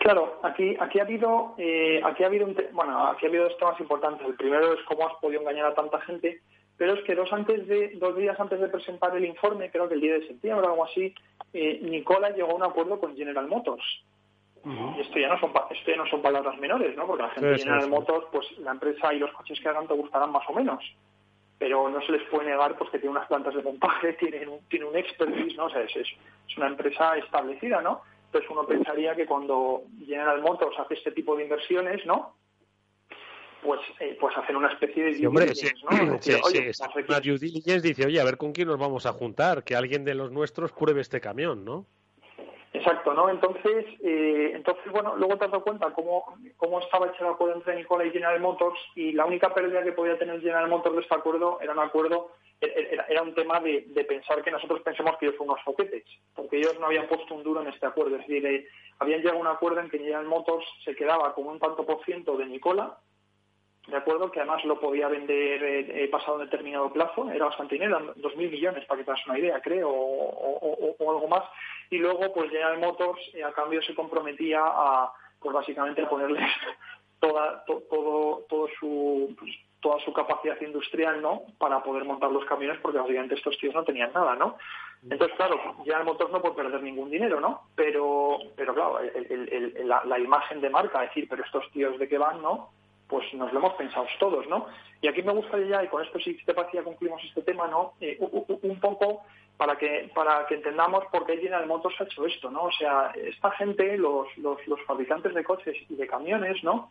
Claro, aquí aquí ha habido eh, aquí ha habido bueno aquí ha habido dos temas importantes. El primero es cómo has podido engañar a tanta gente, pero es que dos antes de dos días antes de presentar el informe, creo que el día de septiembre o algo así, eh, Nicola llegó a un acuerdo con General Motors. Y esto ya, no son, esto ya no son palabras menores, ¿no? Porque la gente de General Motors, pues la empresa y los coches que hagan te gustarán más o menos. Pero no se les puede negar pues que tiene unas plantas de montaje, tiene un, tiene un expertise, ¿no? O sea, es, es, una empresa establecida, ¿no? Entonces uno pensaría que cuando General Motors hace este tipo de inversiones, ¿no? pues eh, pues hacer una especie de due diligence, ¿no? Decir, oye, una due diligence dice, oye, a ver con quién nos vamos a juntar, que alguien de los nuestros pruebe este camión, ¿no? Exacto, ¿no? Entonces, eh, entonces bueno, luego te has dado cuenta cómo, cómo estaba hecho el acuerdo entre Nicola y General Motors y la única pérdida que podía tener General Motors de este acuerdo era un acuerdo, era, era un tema de, de, pensar que nosotros pensemos que ellos son unos foquetes, porque ellos no habían puesto un duro en este acuerdo, es decir, eh, habían llegado a un acuerdo en que General Motors se quedaba con un tanto por ciento de Nicola de acuerdo, que además lo podía vender eh, eh pasado un determinado plazo, era bastante dinero, dos mil millones para que te hagas una idea, creo, o, algo más, y luego pues General Motors eh, a cambio se comprometía a, pues básicamente a ponerle toda, todo, todo su, pues, toda su capacidad industrial, ¿no? Para poder montar los camiones, porque básicamente estos tíos no tenían nada, ¿no? Entonces, claro, General Motors no puede perder ningún dinero, ¿no? Pero, pero claro, la, la imagen de marca, decir, pero estos tíos de qué van, ¿no? Pues nos lo hemos pensado todos, ¿no? Y aquí me gustaría ya, y con esto sí te parecía concluimos este tema, ¿no? Eh, un poco para que para que entendamos por qué General Motors ha hecho esto, ¿no? O sea, esta gente, los, los, los fabricantes de coches y de camiones, ¿no?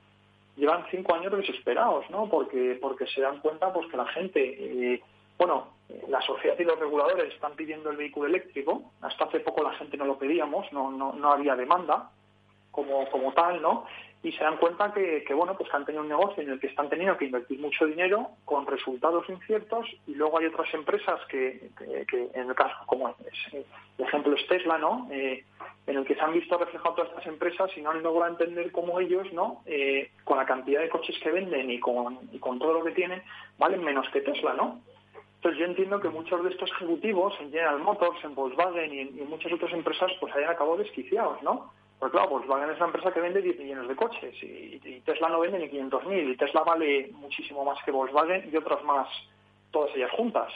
Llevan cinco años desesperados, ¿no? Porque porque se dan cuenta, pues que la gente, eh, bueno, la sociedad y los reguladores están pidiendo el vehículo eléctrico. Hasta hace poco la gente no lo pedíamos, no no, no había demanda como como tal, ¿no? Y se dan cuenta que, bueno pues que han tenido un negocio en el que están teniendo que invertir mucho dinero con resultados inciertos y luego hay otras empresas que, en el caso como es, el ejemplo es Tesla no eh, en el que se han visto reflejadas todas estas empresas y no han logrado entender cómo ellos no eh, con la cantidad de coches que venden y con, y con todo lo que tienen valen menos que Tesla no entonces yo entiendo que muchos de estos ejecutivos en General Motors en Volkswagen y en, y en muchas otras empresas pues hayan acabado desquiciados no pues claro, Volkswagen es una empresa que vende 10 millones de coches y, Tesla no vende ni 500.000 y Tesla vale muchísimo más que Volkswagen y otras más, todas ellas juntas.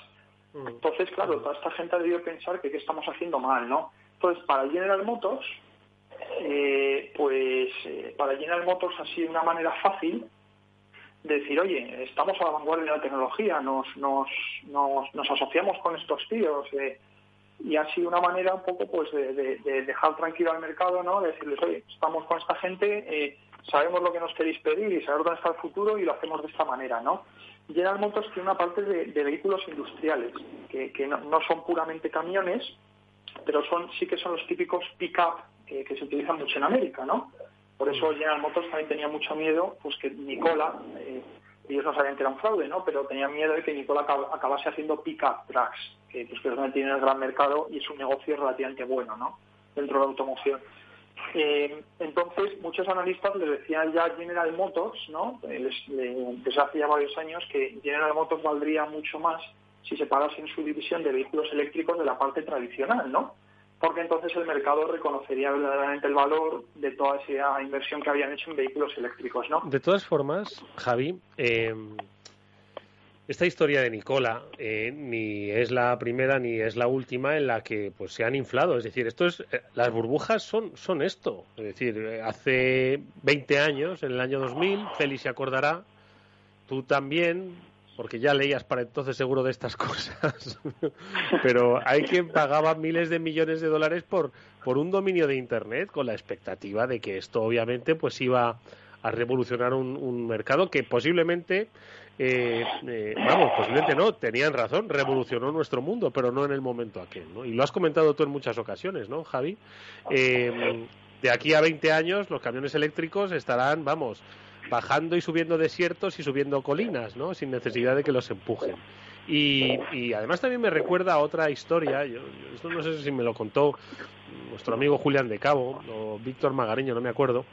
Mm. Entonces, claro, toda esta gente debe pensar que qué estamos haciendo mal, ¿no? Entonces, para General Motors, eh, pues eh, para General Motors ha sido una manera fácil de decir, oye, estamos a la vanguardia de la tecnología, nos, nos, nos, nos asociamos con estos tíos, eh, y ha sido una manera un poco pues de, dejar tranquilo al mercado, ¿no? De decirles, oye, estamos con esta gente, eh, sabemos lo que nos queréis pedir y sabemos dónde está el futuro y lo hacemos de esta manera, ¿no? General Motors tiene una parte de, vehículos industriales, que, no, son puramente camiones, pero son sí que son los típicos pick-up que, se utilizan mucho en América, ¿no? Por eso General Motors también tenía mucho miedo, pues que Nicola, eh, ellos no sabían que era un fraude, ¿no? Pero tenían miedo de que Nicola acabase haciendo pick-up trucks, que, pues, que es donde tiene el gran mercado y es un negocio relativamente bueno, ¿no? Dentro de la automoción. Eh, entonces, muchos analistas le decían ya General Motors, ¿no? desde hace ya varios años, que General Motors valdría mucho más si se parase en su división de vehículos eléctricos de la parte tradicional, ¿no? Porque entonces el mercado reconocería verdaderamente el valor de toda esa inversión que habían hecho en vehículos eléctricos, ¿no? De todas formas, Javi, eh, esta historia de Nicola eh, ni es la primera ni es la última en la que pues se han inflado. Es decir, esto es, eh, las burbujas son, son esto. Es decir, hace 20 años, en el año 2000, Félix se acordará, tú también, porque ya leías para entonces seguro de estas cosas, pero hay quien pagaba miles de millones de dólares por, por un dominio de Internet con la expectativa de que esto obviamente pues iba a revolucionar un, mercado que posiblemente, eh, eh, vamos, posiblemente no, tenían razón, revolucionó nuestro mundo, pero no en el momento aquel, ¿no? Y lo has comentado tú en muchas ocasiones, ¿no, Javi? Eh, de aquí a 20 años los camiones eléctricos estarán, vamos, bajando y subiendo desiertos y subiendo colinas, ¿no? Sin necesidad de que los empujen. Y, además también me recuerda otra historia, yo, esto no sé si me lo contó nuestro amigo Julián de Cabo o Víctor Magariño, no me acuerdo,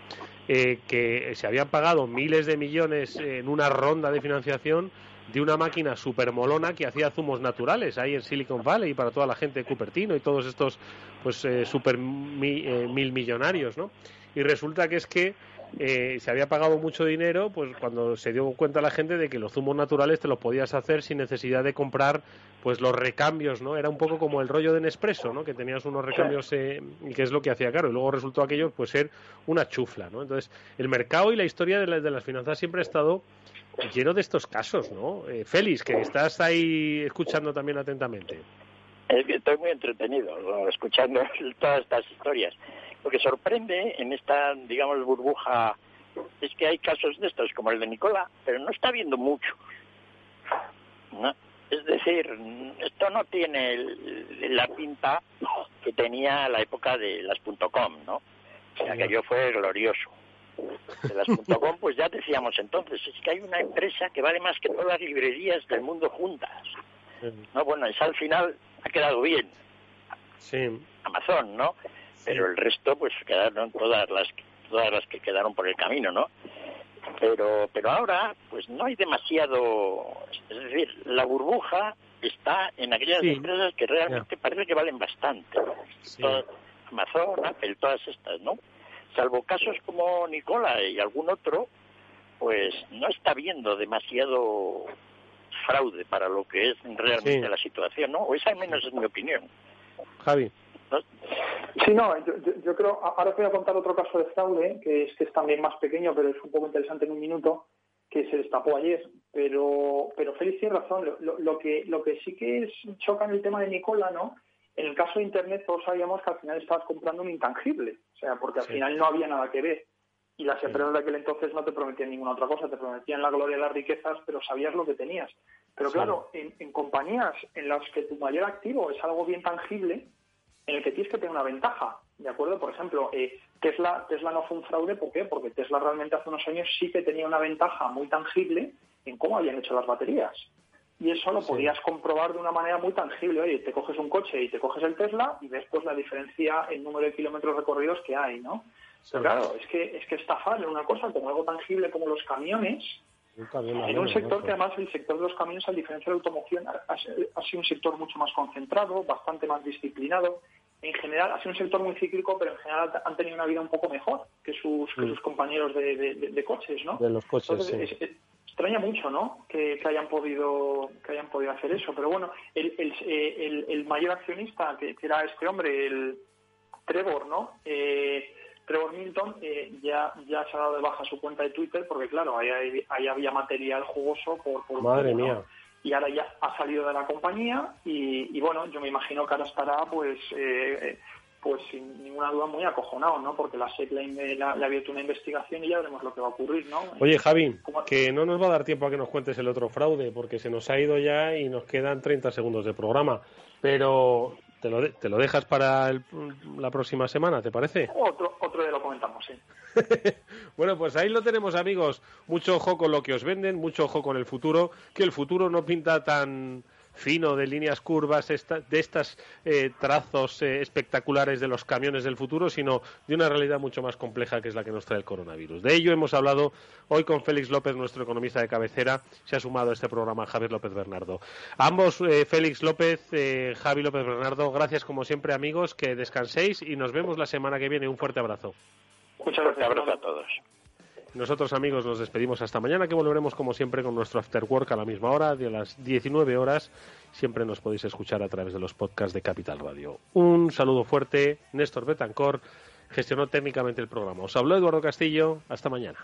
eh, que se habían pagado miles de millones en una ronda de financiación de una máquina super molona que hacía zumos naturales ahí en Silicon Valley para toda la gente de Cupertino y todos estos pues eh, super eh, mil millonarios, ¿no? Y resulta que es que eh, se había pagado mucho dinero, pues cuando se dio cuenta la gente de que los zumos naturales te los podías hacer sin necesidad de comprar pues los recambios, ¿no? Era un poco como el rollo de Nespresso, ¿no? Que tenías unos recambios eh, y que es lo que hacía caro. Y luego resultó aquello, pues, ser una chufla, ¿no? Entonces, el mercado y la historia de, de las finanzas siempre ha estado lleno de estos casos, ¿no? Eh, Félix, que estás ahí escuchando también atentamente. Es que estoy muy entretenido escuchando todas estas historias. Lo que sorprende en esta, digamos, burbuja es que hay casos de estos, como el de Nicola, pero no está viendo mucho. ¿no? Es decir, esto no tiene la pinta que tenía la época de las .com, ¿no? O sea, que aquello fue glorioso. De las .com, pues ya decíamos entonces, es que hay una empresa que vale más que todas las librerías del mundo juntas. No, bueno, esa al final ha quedado bien. Sí. Amazon, ¿no? Pero el resto, pues quedaron todas las todas las que quedaron por el camino, ¿no? pero pero ahora pues no hay demasiado es decir la burbuja está en aquellas empresas que realmente parece que valen bastante. Amazon Apple todas estas no salvo casos como Nicola y algún otro pues no está viendo demasiado fraude para lo que es realmente la situación no o esa al menos es mi opinión. Javi Sí, no, yo, creo, ahora os voy a contar otro caso de fraude, que es que es también más pequeño, pero es un poco interesante en un minuto, que se destapó ayer. Pero, pero Félix tiene razón, lo, que, lo que sí que es, choca en el tema de Nicola, ¿no? En el caso de Internet todos sabíamos que al final estabas comprando un intangible, o sea, porque al final no había nada que ver. Y las empresas de aquel entonces no te prometían ninguna otra cosa, te prometían la gloria de las riquezas, pero sabías lo que tenías. Pero claro, en, en compañías en las que tu mayor activo es algo bien tangible, en el que tienes que tener una ventaja, ¿de acuerdo? Por ejemplo, eh, Tesla, Tesla no fue un fraude, ¿por qué? Porque Tesla realmente hace unos años sí que tenía una ventaja muy tangible en cómo habían hecho las baterías. Y eso lo podías comprobar de una manera muy tangible. Oye, te coges un coche y te coges el Tesla y ves pues la diferencia en número de kilómetros recorridos que hay, ¿no? Pero claro, es que, es que estafar en una cosa como algo tangible como los camiones, en un sector que además el sector de los camiones, a diferencia de la automoción, ha, sido un sector mucho más concentrado, bastante más disciplinado. En general, ha sido un sector muy cíclico, pero en general han tenido una vida un poco mejor que sus, que mm. sus compañeros de, coches, ¿no? De los coches, extraña mucho, ¿no? Que, hayan podido que hayan podido hacer eso. Pero bueno, el, el, el, el mayor accionista, que, era este hombre, el Trevor, ¿no? Eh, Trevor Milton eh, ya, ya se ha dado de baja su cuenta de Twitter porque, claro, ahí, ahí había material jugoso por... por Madre mía. Y ahora ya ha salido de la compañía y, bueno, yo me imagino que ahora estará, pues, eh, pues sin ninguna duda muy acojonado, ¿no? Porque la SEC le, le, ha abierto una investigación y ya veremos lo que va a ocurrir, ¿no? Oye, Javi, que no nos va a dar tiempo a que nos cuentes el otro fraude porque se nos ha ido ya y nos quedan 30 segundos de programa. Pero ¿Te lo, ¿Te lo dejas para la próxima semana, te parece? Otro, otro día lo comentamos, sí. bueno, pues ahí lo tenemos, amigos. Mucho ojo con lo que os venden, mucho ojo con el futuro, que el futuro no pinta tan fino de líneas curvas, de estos eh, trazos eh, espectaculares de los camiones del futuro, sino de una realidad mucho más compleja que es la que nos trae el coronavirus. De ello hemos hablado hoy con Félix López, nuestro economista de cabecera. Se ha sumado a este programa Javier López Bernardo. ambos, eh, Félix López, Javi López Bernardo, gracias como siempre, amigos, que descanséis y nos vemos la semana que viene. Un fuerte abrazo. Muchas gracias. Un abrazo a todos. Nosotros, amigos, nos despedimos hasta mañana, que volveremos como siempre con nuestro After Work a la misma hora, de las 19 horas. Siempre nos podéis escuchar a través de los podcasts de Capital Radio. Un saludo fuerte, Néstor Betancor gestionó técnicamente el programa. Os habló Eduardo Castillo. Hasta mañana.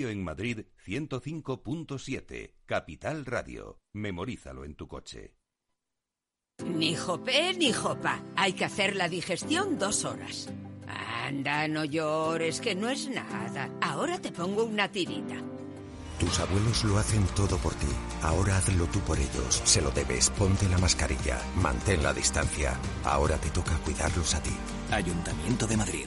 Radio en Madrid 105.7, Capital Radio. Memorízalo en tu coche. Ni jopé ni jopa. Hay que hacer la digestión dos horas. Anda, no llores, que no es nada. Ahora te pongo una tirita. Tus abuelos lo hacen todo por ti. Ahora hazlo tú por ellos. Se lo debes. Ponte la mascarilla. Mantén la distancia. Ahora te toca cuidarlos a ti. Ayuntamiento de Madrid.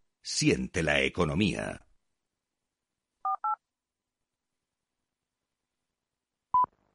Siente la economía.